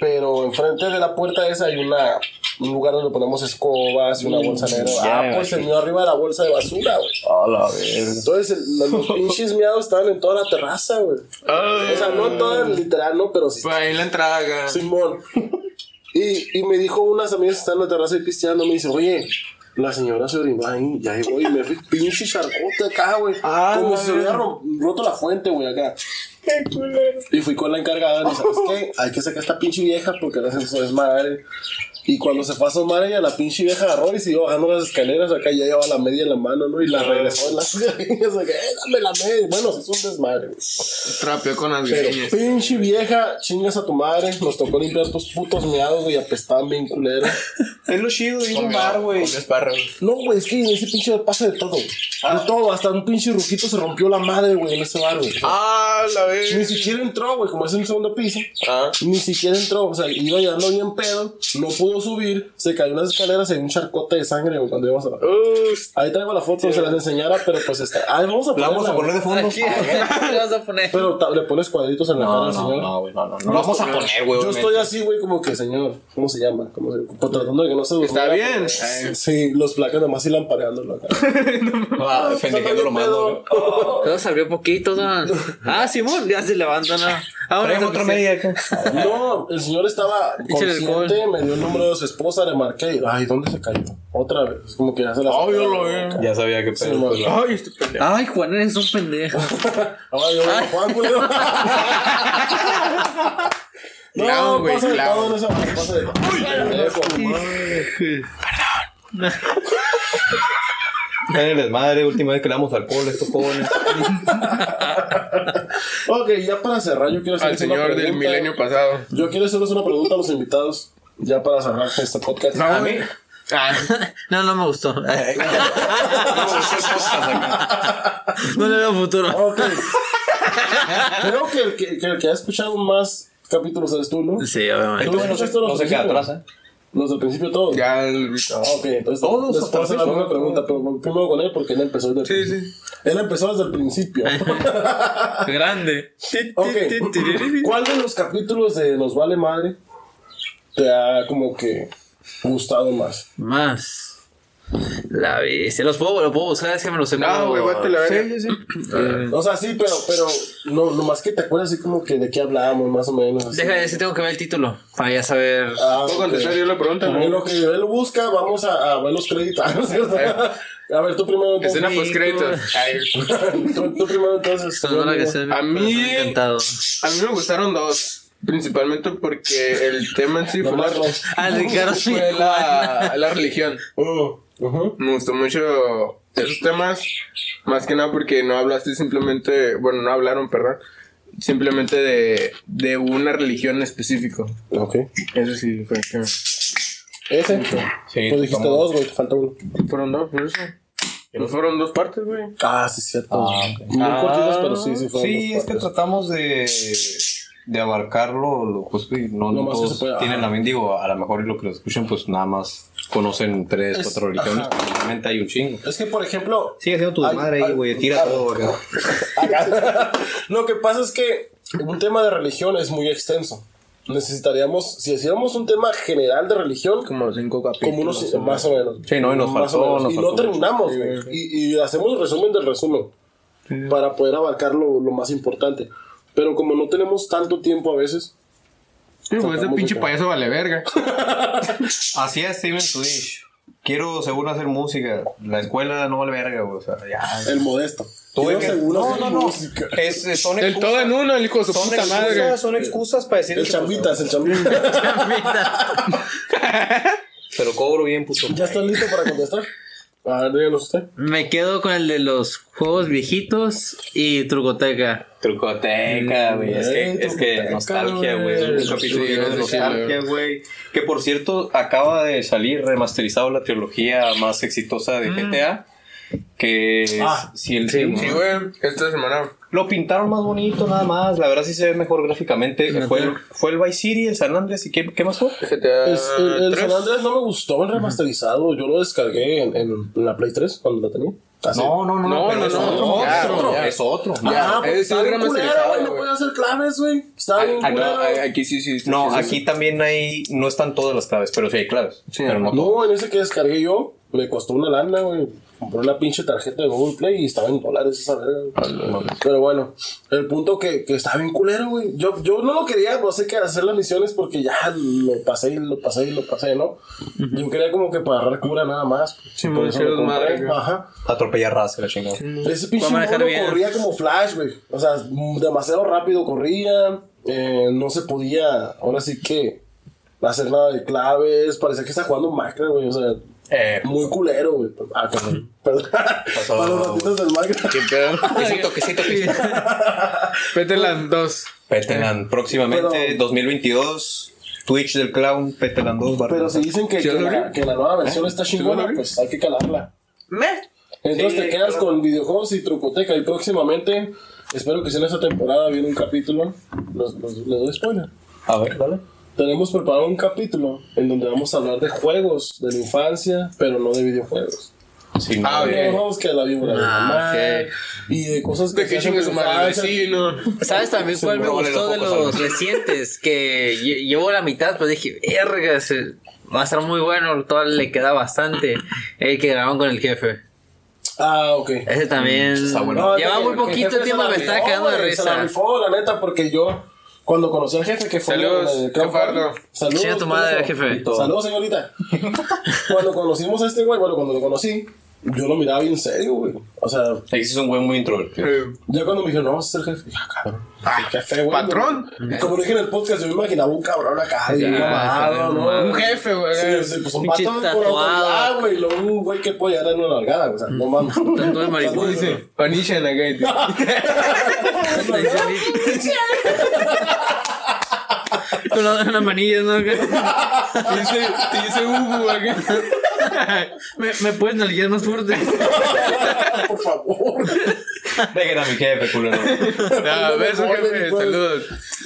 pero enfrente de la puerta esa hay una, un lugar donde ponemos escobas y una bolsa negra. ah, pues se mió arriba de la bolsa de basura, güey. A la verga. Entonces el- los, los pinches miados estaban en toda la terraza, güey. O sea, no toda literal, no, pero sí pues ahí en la entrada, acá. Simón. Y, y me dijo unas amigas que están en la terraza y pisteando, me dice, oye, la señora se orinó ahí, y ahí voy, y me fui pinche charcote acá, güey. Ah, como la si se hubiera ro- roto la fuente, güey, acá. Y fui con la encargada, y ¿sabes qué? Hay que sacar a esta pinche vieja porque le hacen su desmadre. Y cuando se fue a asomar ella, la pinche vieja agarró y siguió bajando las escaleras acá ya llevaba la media en la mano, ¿no? Y la regresó en las greñas, acá, eh, dame la media. Bueno, hizo un desmadre, güey. Trapeó con las Pero pinche vieja, chingas a tu madre. Nos tocó limpiar tus putos meados, güey, apestaban bien culero. Es lo chido de ir a un bar, güey. No, güey, es que en ese pinche pasa de todo. güey. De todo, hasta un pinche rujito se rompió la madre, güey, en ese bar, güey. Ah, la vez. Ni siquiera entró, güey, como es en el segundo piso. Ah. Ni siquiera entró, o sea, iba llegando bien pedo, no pudo subir, se cayó en las escaleras y hay un charcote de sangre, güey, cuando íbamos a... Uh, Ahí traigo la foto, se las enseñara, pero pues está... Ah, vamos a La vamos a poner de fondo. Aquí, ¿qué vas a poner? Pero le pones cuadritos en la cara No, al no, señor. no, güey, no, no. No lo vamos a poner, güey. Yo estoy así, güey, como que, señor, ¿cómo se llama? ¿Cómo se Pues tratando de que no se Está durmiera, bien. porque- Sí, los placas nomás sí lampareándolo acá. Ah, Fendejeando lo güey. Todo salió poquito, ¿no? Ah, Simón, ya se levanta, ¿no? Ahora otra media acá. No, el señor estaba consciente, me dio el número su esposa, le marqué. y, Ay, ¿dónde se cayó? Otra vez. Es como que ya se la. Ay, yo lo vi. Ya sabía que Sí, pedo. pues, Ay, este pendejo. Ay, Juan, eres un pendejo. Ay, yo, Juan, culero. No, güey, pasa de clown. todo en esa pasa de todo. Pendejo, madre. En el desmadre, última vez que le damos alcohol a estos jóvenes. Ok, ya para cerrar, yo quiero Al hacerles una señor del pregunta. milenio pasado. Yo quiero hacerles una pregunta a los invitados. Ya para cerrar este podcast. No, güey. No, no me gustó. No le veo futuro. Ok. Creo que el que, que el que ha escuchado más capítulos eres tú, ¿no? Sí, obviamente. ¿Tú No se, escuchaste los no se queda atrás, ¿eh? Los del principio todos. Ya el Ah, ok, entonces Todos les puedo hacer la misma pregunta, pero primero con él porque él empezó desde el Sí, principio. sí. Él empezó desde el principio. Grande. ok. ¿Cuál de los capítulos de Nos Vale Madre te ha como que gustado más? Más. La bestia. Los puedo, lo puedo buscar, es que me lo sé. No, pero- güey, la verga. Sí, sí, sí. O sea, sí, pero, pero no, nomás que te acuerdas así como que de qué hablábamos, más o menos. así. Deja de decir, tengo que ver el título para ya saber. Ah, ¿Puedo contestar yo la pregunta? En lo que él busca, vamos a, a ver los créditos, ¿no es cierto? A ver, tú primero entonces. Escena post créditos. Tú, tú primero entonces. La que se A mí- encantado. A mí me gustaron dos. Principalmente porque el tema en sí fue la. Ah, Ricardo. fue la, la religión. Ujú. Me gustó mucho esos temas. Más que nada porque no hablaste simplemente. Bueno, no hablaron, perdón. Simplemente de, de una religión específico. Ok. Eso sí, fue que. Ese. Sí, Tú dijiste dos, güey, te falta uno. Fueron dos, por eso. No fueron dos partes, güey. Ah, sí, cierto. Ah. Muy Ah, cortitos, pero sí, sí, fueron Sí, dos es que tratamos de, de abarcarlo lo y no, no todos se pueda. tienen la mente. Digo, a lo mejor lo que lo escuchan, pues nada más conocen tres, Es- cuatro religiones. Realmente hay un chingo. Es que, por ejemplo. Sigue siendo tu Ay, madre ahí, güey. Tira ah, todo. acá. Acá. Lo que pasa es que un tema de religión es muy extenso. Necesitaríamos, si hiciéramos un tema general de religión, Como cinco capítulos. como unos más o menos. Sí, no, y nos Más faltó, o menos. nos y faltó no terminamos, güey. Y, y hacemos el resumen del resumen para poder abarcar lo, lo más importante. Pero como no tenemos tanto tiempo a veces, Sí, pues ese pinche payaso vale verga. Así es Steven Twitch. Quiero según hacer música. La escuela no vale verga, güey. O sea, ya. el modesto. Quiero que- seguro no, hacer no, no. música. Es, es- son El todo en uno, el hijo de su Son puta excusas, madre. son excusas para decir El que- chambitas, el chambita. Pero cobro bien, puto. ¿Ya estás listo para contestar? A ver, díganos usted. Me quedo con el de los juegos viejitos y Trucoteca. Trucoteca, güey. Es que, Eh, es que nostalgia, güey. Es un capítulo de nostalgia, güey. Que por cierto, acaba de salir remasterizado la trilogía más exitosa de GTA. Que Ah, si el, Sí, güey. Esta semana. Lo pintaron más bonito, nada más. La verdad sí se ve mejor gráficamente. Fue, el- fue el Vice City, el San Andreas y qué, qué más fue. GTA Es- el, el 3. San Andrés no me gustó el remasterizado. Yo lo descargué en, en la Play 3 cuando la tenía. Así. No, no, no, No, pero no, es no, otro. ya, es otro. ya. Es otro. Ah, Ya, pues está bien güey. No puede hacer claves, güey. Está bien Ah, No, culero. aquí sí, sí. No, sí, sí. aquí también hay. No están todas las claves, pero sí hay claves. Sí, pero no. No, en ese que descargué yo, me costó una lana, güey. Compré una pinche tarjeta de Google Play y estaba en dólares esa verga. Pero bueno, el punto que, que está bien culero, güey. Yo, yo no lo quería, no sé qué hacer las misiones porque ya lo pasé y lo pasé y lo pasé, ¿no? Yo quería como que para agarrar cura nada más. Sí, por muy eso lo compré. Ajá. Atropellar raza, la chingada. Ese pinche mono corría como flash, güey. O sea, demasiado rápido corría. eh, no se podía, ahora sí que, hacer nada de claves. Parecía que estaba jugando Minecraft, güey. O sea, Eh, muy culero, güey. Ah, cabrón. Perdón. Para los ratitos del Minecraft. ¿Qué pedo? quesito, quesito, quesito. Peteland 2. Peteland, próximamente, Pero- 2022. Twitch del Clown, Peteland 2. barra. Pero si dicen que, ¿Sí que, la, vi? que la nueva versión está chingona, pues hay que calarla. Me. Entonces Sí, te quedas claro. con videojuegos y trucoteca. Y próximamente, espero que sea en esta temporada, viene un capítulo. Los, los- les doy spoiler. A ver, dale. Tenemos preparado un capítulo en donde vamos a hablar de juegos de la infancia, pero no de videojuegos. Sí, no, Ah, bien. No, vamos que la víbora de Ah, mamá ok. y de cosas que De que se su madre vecino. ¿Sabes también cuál me gustó de los recientes? Que lle- llevo la mitad, pues dije, verga, va a estar muy bueno, todo le queda bastante. El que grabaron con el jefe. Ah, ok. Ese también. Está bueno. No, Lleva muy poquito tiempo, me estaba quedando de güey, Se la risa. rifó, la neta, porque yo Cuando conocí al jefe que fue Saludos, en el jefardo. Saludos. Chinga tu madre, jefe. Saludos, señorita. cuando conocimos a este güey, bueno, cuando lo conocí, yo lo miraba bien serio, güey. O sea, sí es un güey muy introvertido. ya cuando me dijeron, no, vas a ser jefe, dije, ah, cabrón. qué jefe, güey. patrón. Y Como dije en el podcast, yo me imaginaba un cabrón acá, bien Ah, mamado, ¿no? Un jefe, güey. Sí, sí, pues un patrón con tatuado. autoridad, güey. Luego un güey que puede en una largada, o sea, no mames. Tanto de marihuana. Dice, Panishan acá. y te- Con la- las manillas, ¿no? Te dice, te dice Hugo acá. ¿Me, me puedes nalguear más fuerte? Por favor. Dejen a mi jefe, culero. Ah, beso, jefe. Saludos.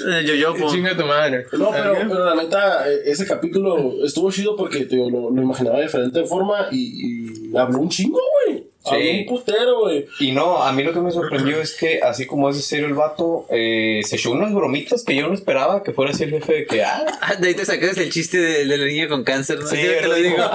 Eh, Yo, yo, po. Chinga tu madre. No, pero, pero la neta, eh, ese capítulo estuvo chido porque te digo, lo, lo imaginaba de diferente forma y, y habló un chingo, güey. Sí. un putero, güey. Y no, a mí lo que me sorprendió es que, así como es de serio el vato, eh, se echó unas bromitas que yo no esperaba que fuera así el jefe de que, ah, Ah, de ahí te sacas el chiste de, de la niña con cáncer, ¿no? sí, Sí, te lo digo. pero,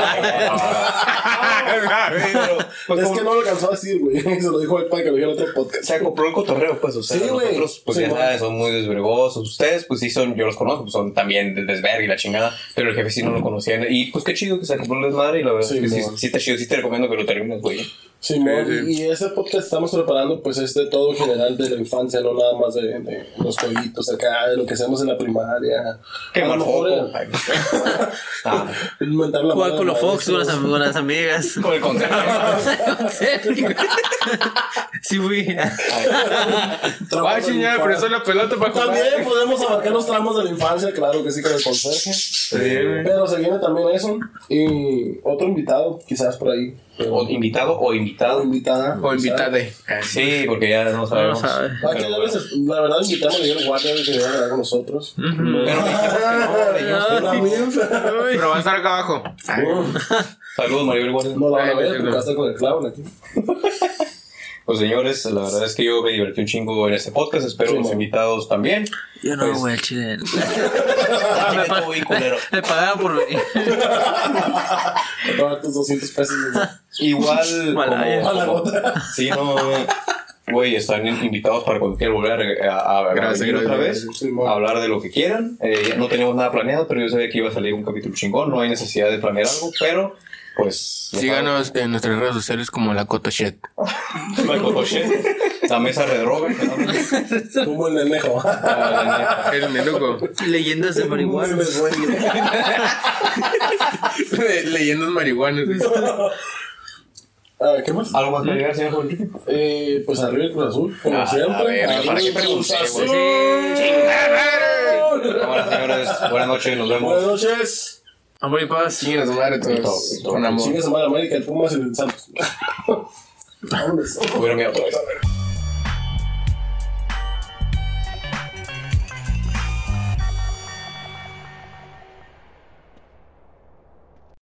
pues, es como- que no lo alcanzó a decir, güey. Se lo dijo el padre que lo dijo en otro podcast. se acopló el cotorreo, pues, o sea, Sí, güey. nosotros, pues, Sí, ya güey. sabes, son muy desvergosos. Ustedes, pues, sí son, yo los conozco, pues, son también de desvergue y la chingada, pero el jefe sí no lo conocía. Y, pues, qué chido que se acopló el desmadre y la verdad Sí, es que sí, sí está chido, sí te recomiendo que lo termines, güey. Simón, Sí, sí. y ese podcast estamos preparando, pues, este todo general de la infancia, no nada más de, de los jueguitos acá, de lo que hacemos en la primaria. Qué A lo mejor, Ah, Inventar la Jugar madre con los de Fox con las, maestros. con las amigas. con el consejo. Sí, fui. Ay, de chingada, pero eso es la pelota para jugar. También podemos abarcar los tramos de la infancia, claro que sí, con el conserje. Pero se viene también eso. Y otro invitado, quizás por ahí. O invitado o O invitado. invitada. O invitade. Sí, porque ya no sabemos. sabe. Ah, que ya les- la verdad, invitamos a Miguel Guardia que viene a hablar con nosotros. Pero no, no. Va a estar acá abajo. Saludos, Maribel Guardia. No la van a ver porque no. va a estar con el clown aquí. Pues señores, la verdad es que yo me divertí un chingo en este podcast. Espero Sí, los man. invitados también. Yo no, Pues- güey, chile. Ah, me, me pa- bien culero. me pagaban por venir. Tomar tus 200 pesos. Igual. Malaya. como-. Sí, no. Güey, están invitados para cuando quieran volver a, a, a Gracias, venir otra gracias, vez, man. a hablar de lo que quieran. Eh, no teníamos nada planeado, pero yo sabía que iba a salir un capítulo chingón. No hay necesidad de planear algo, pero pues. Síganos en nuestras redes sociales como la Coto Shed. saben, La cotoche, la mesa de droga. ¿no? Como el nenejo. El menuco. Leyendas de marihuana. Le- Leyendas marihuanas. ¿Qué más? ¿Algo más que agregar, señor Jorge? Eh, pues arriba el Cruz Azul, como Ah, siempre. a ver, ¿para qué pregunté, Azul. Ahora, señores, buenas noches, nos vemos. Buenas noches. Amor y paz. Su madre todos. Todo, todo. Con amor. Chingue su madre América, el Pumas y el Santos. Vámonos. Hubiera miedo otra vez.